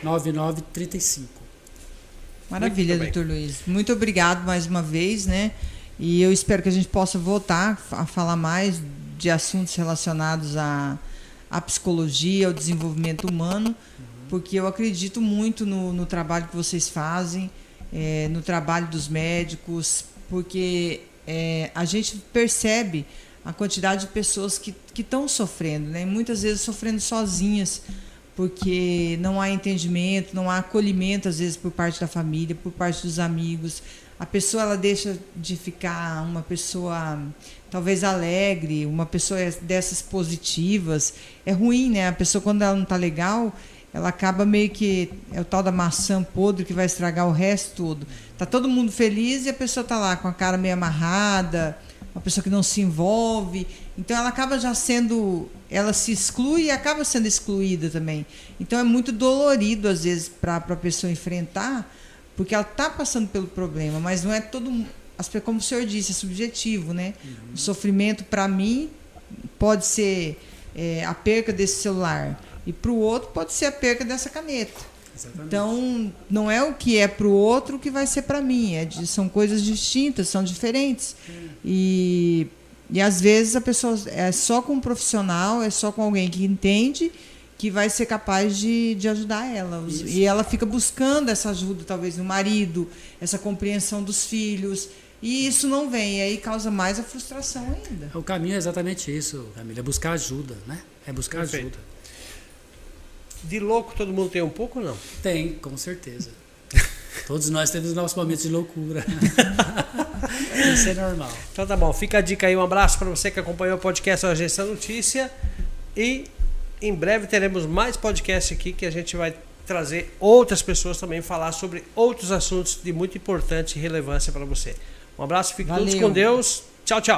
9935. Maravilha, doutor Luiz. Muito obrigado mais uma vez, né? E eu espero que a gente possa voltar a falar mais de assuntos relacionados à, à psicologia, ao desenvolvimento humano, porque eu acredito muito no, no trabalho que vocês fazem, é, no trabalho dos médicos, porque é, a gente percebe a quantidade de pessoas que estão sofrendo, né? muitas vezes sofrendo sozinhas, porque não há entendimento, não há acolhimento, às vezes, por parte da família, por parte dos amigos. A pessoa ela deixa de ficar uma pessoa talvez alegre, uma pessoa dessas positivas. É ruim, né? A pessoa, quando ela não está legal, ela acaba meio que. É o tal da maçã podre que vai estragar o resto todo. Tá todo mundo feliz e a pessoa está lá com a cara meio amarrada uma pessoa que não se envolve. Então ela acaba já sendo, ela se exclui e acaba sendo excluída também. Então é muito dolorido às vezes para a pessoa enfrentar, porque ela está passando pelo problema, mas não é todo, como o senhor disse, é subjetivo, né? Uhum. O sofrimento para mim pode ser é, a perca desse celular. E para o outro pode ser a perca dessa caneta. Exatamente. Então, não é o que é para o outro que vai ser para mim. É de, são coisas distintas, são diferentes. E, e às vezes a pessoa é só com um profissional, é só com alguém que entende que vai ser capaz de, de ajudar ela. Isso. E ela fica buscando essa ajuda, talvez, no marido, essa compreensão dos filhos. E isso não vem, e aí causa mais a frustração ainda. O caminho é exatamente isso, Camila, é buscar ajuda, né? É buscar Perfeito. ajuda. De louco todo mundo tem um pouco ou não? Tem, com certeza. Todos nós temos nossos momentos de loucura. Isso é normal. Então tá bom, fica a dica aí, um abraço para você que acompanhou o podcast Agência Notícia e em breve teremos mais podcast aqui que a gente vai trazer outras pessoas também falar sobre outros assuntos de muito importante relevância para você. Um abraço, fique todos com Deus. Tchau, tchau.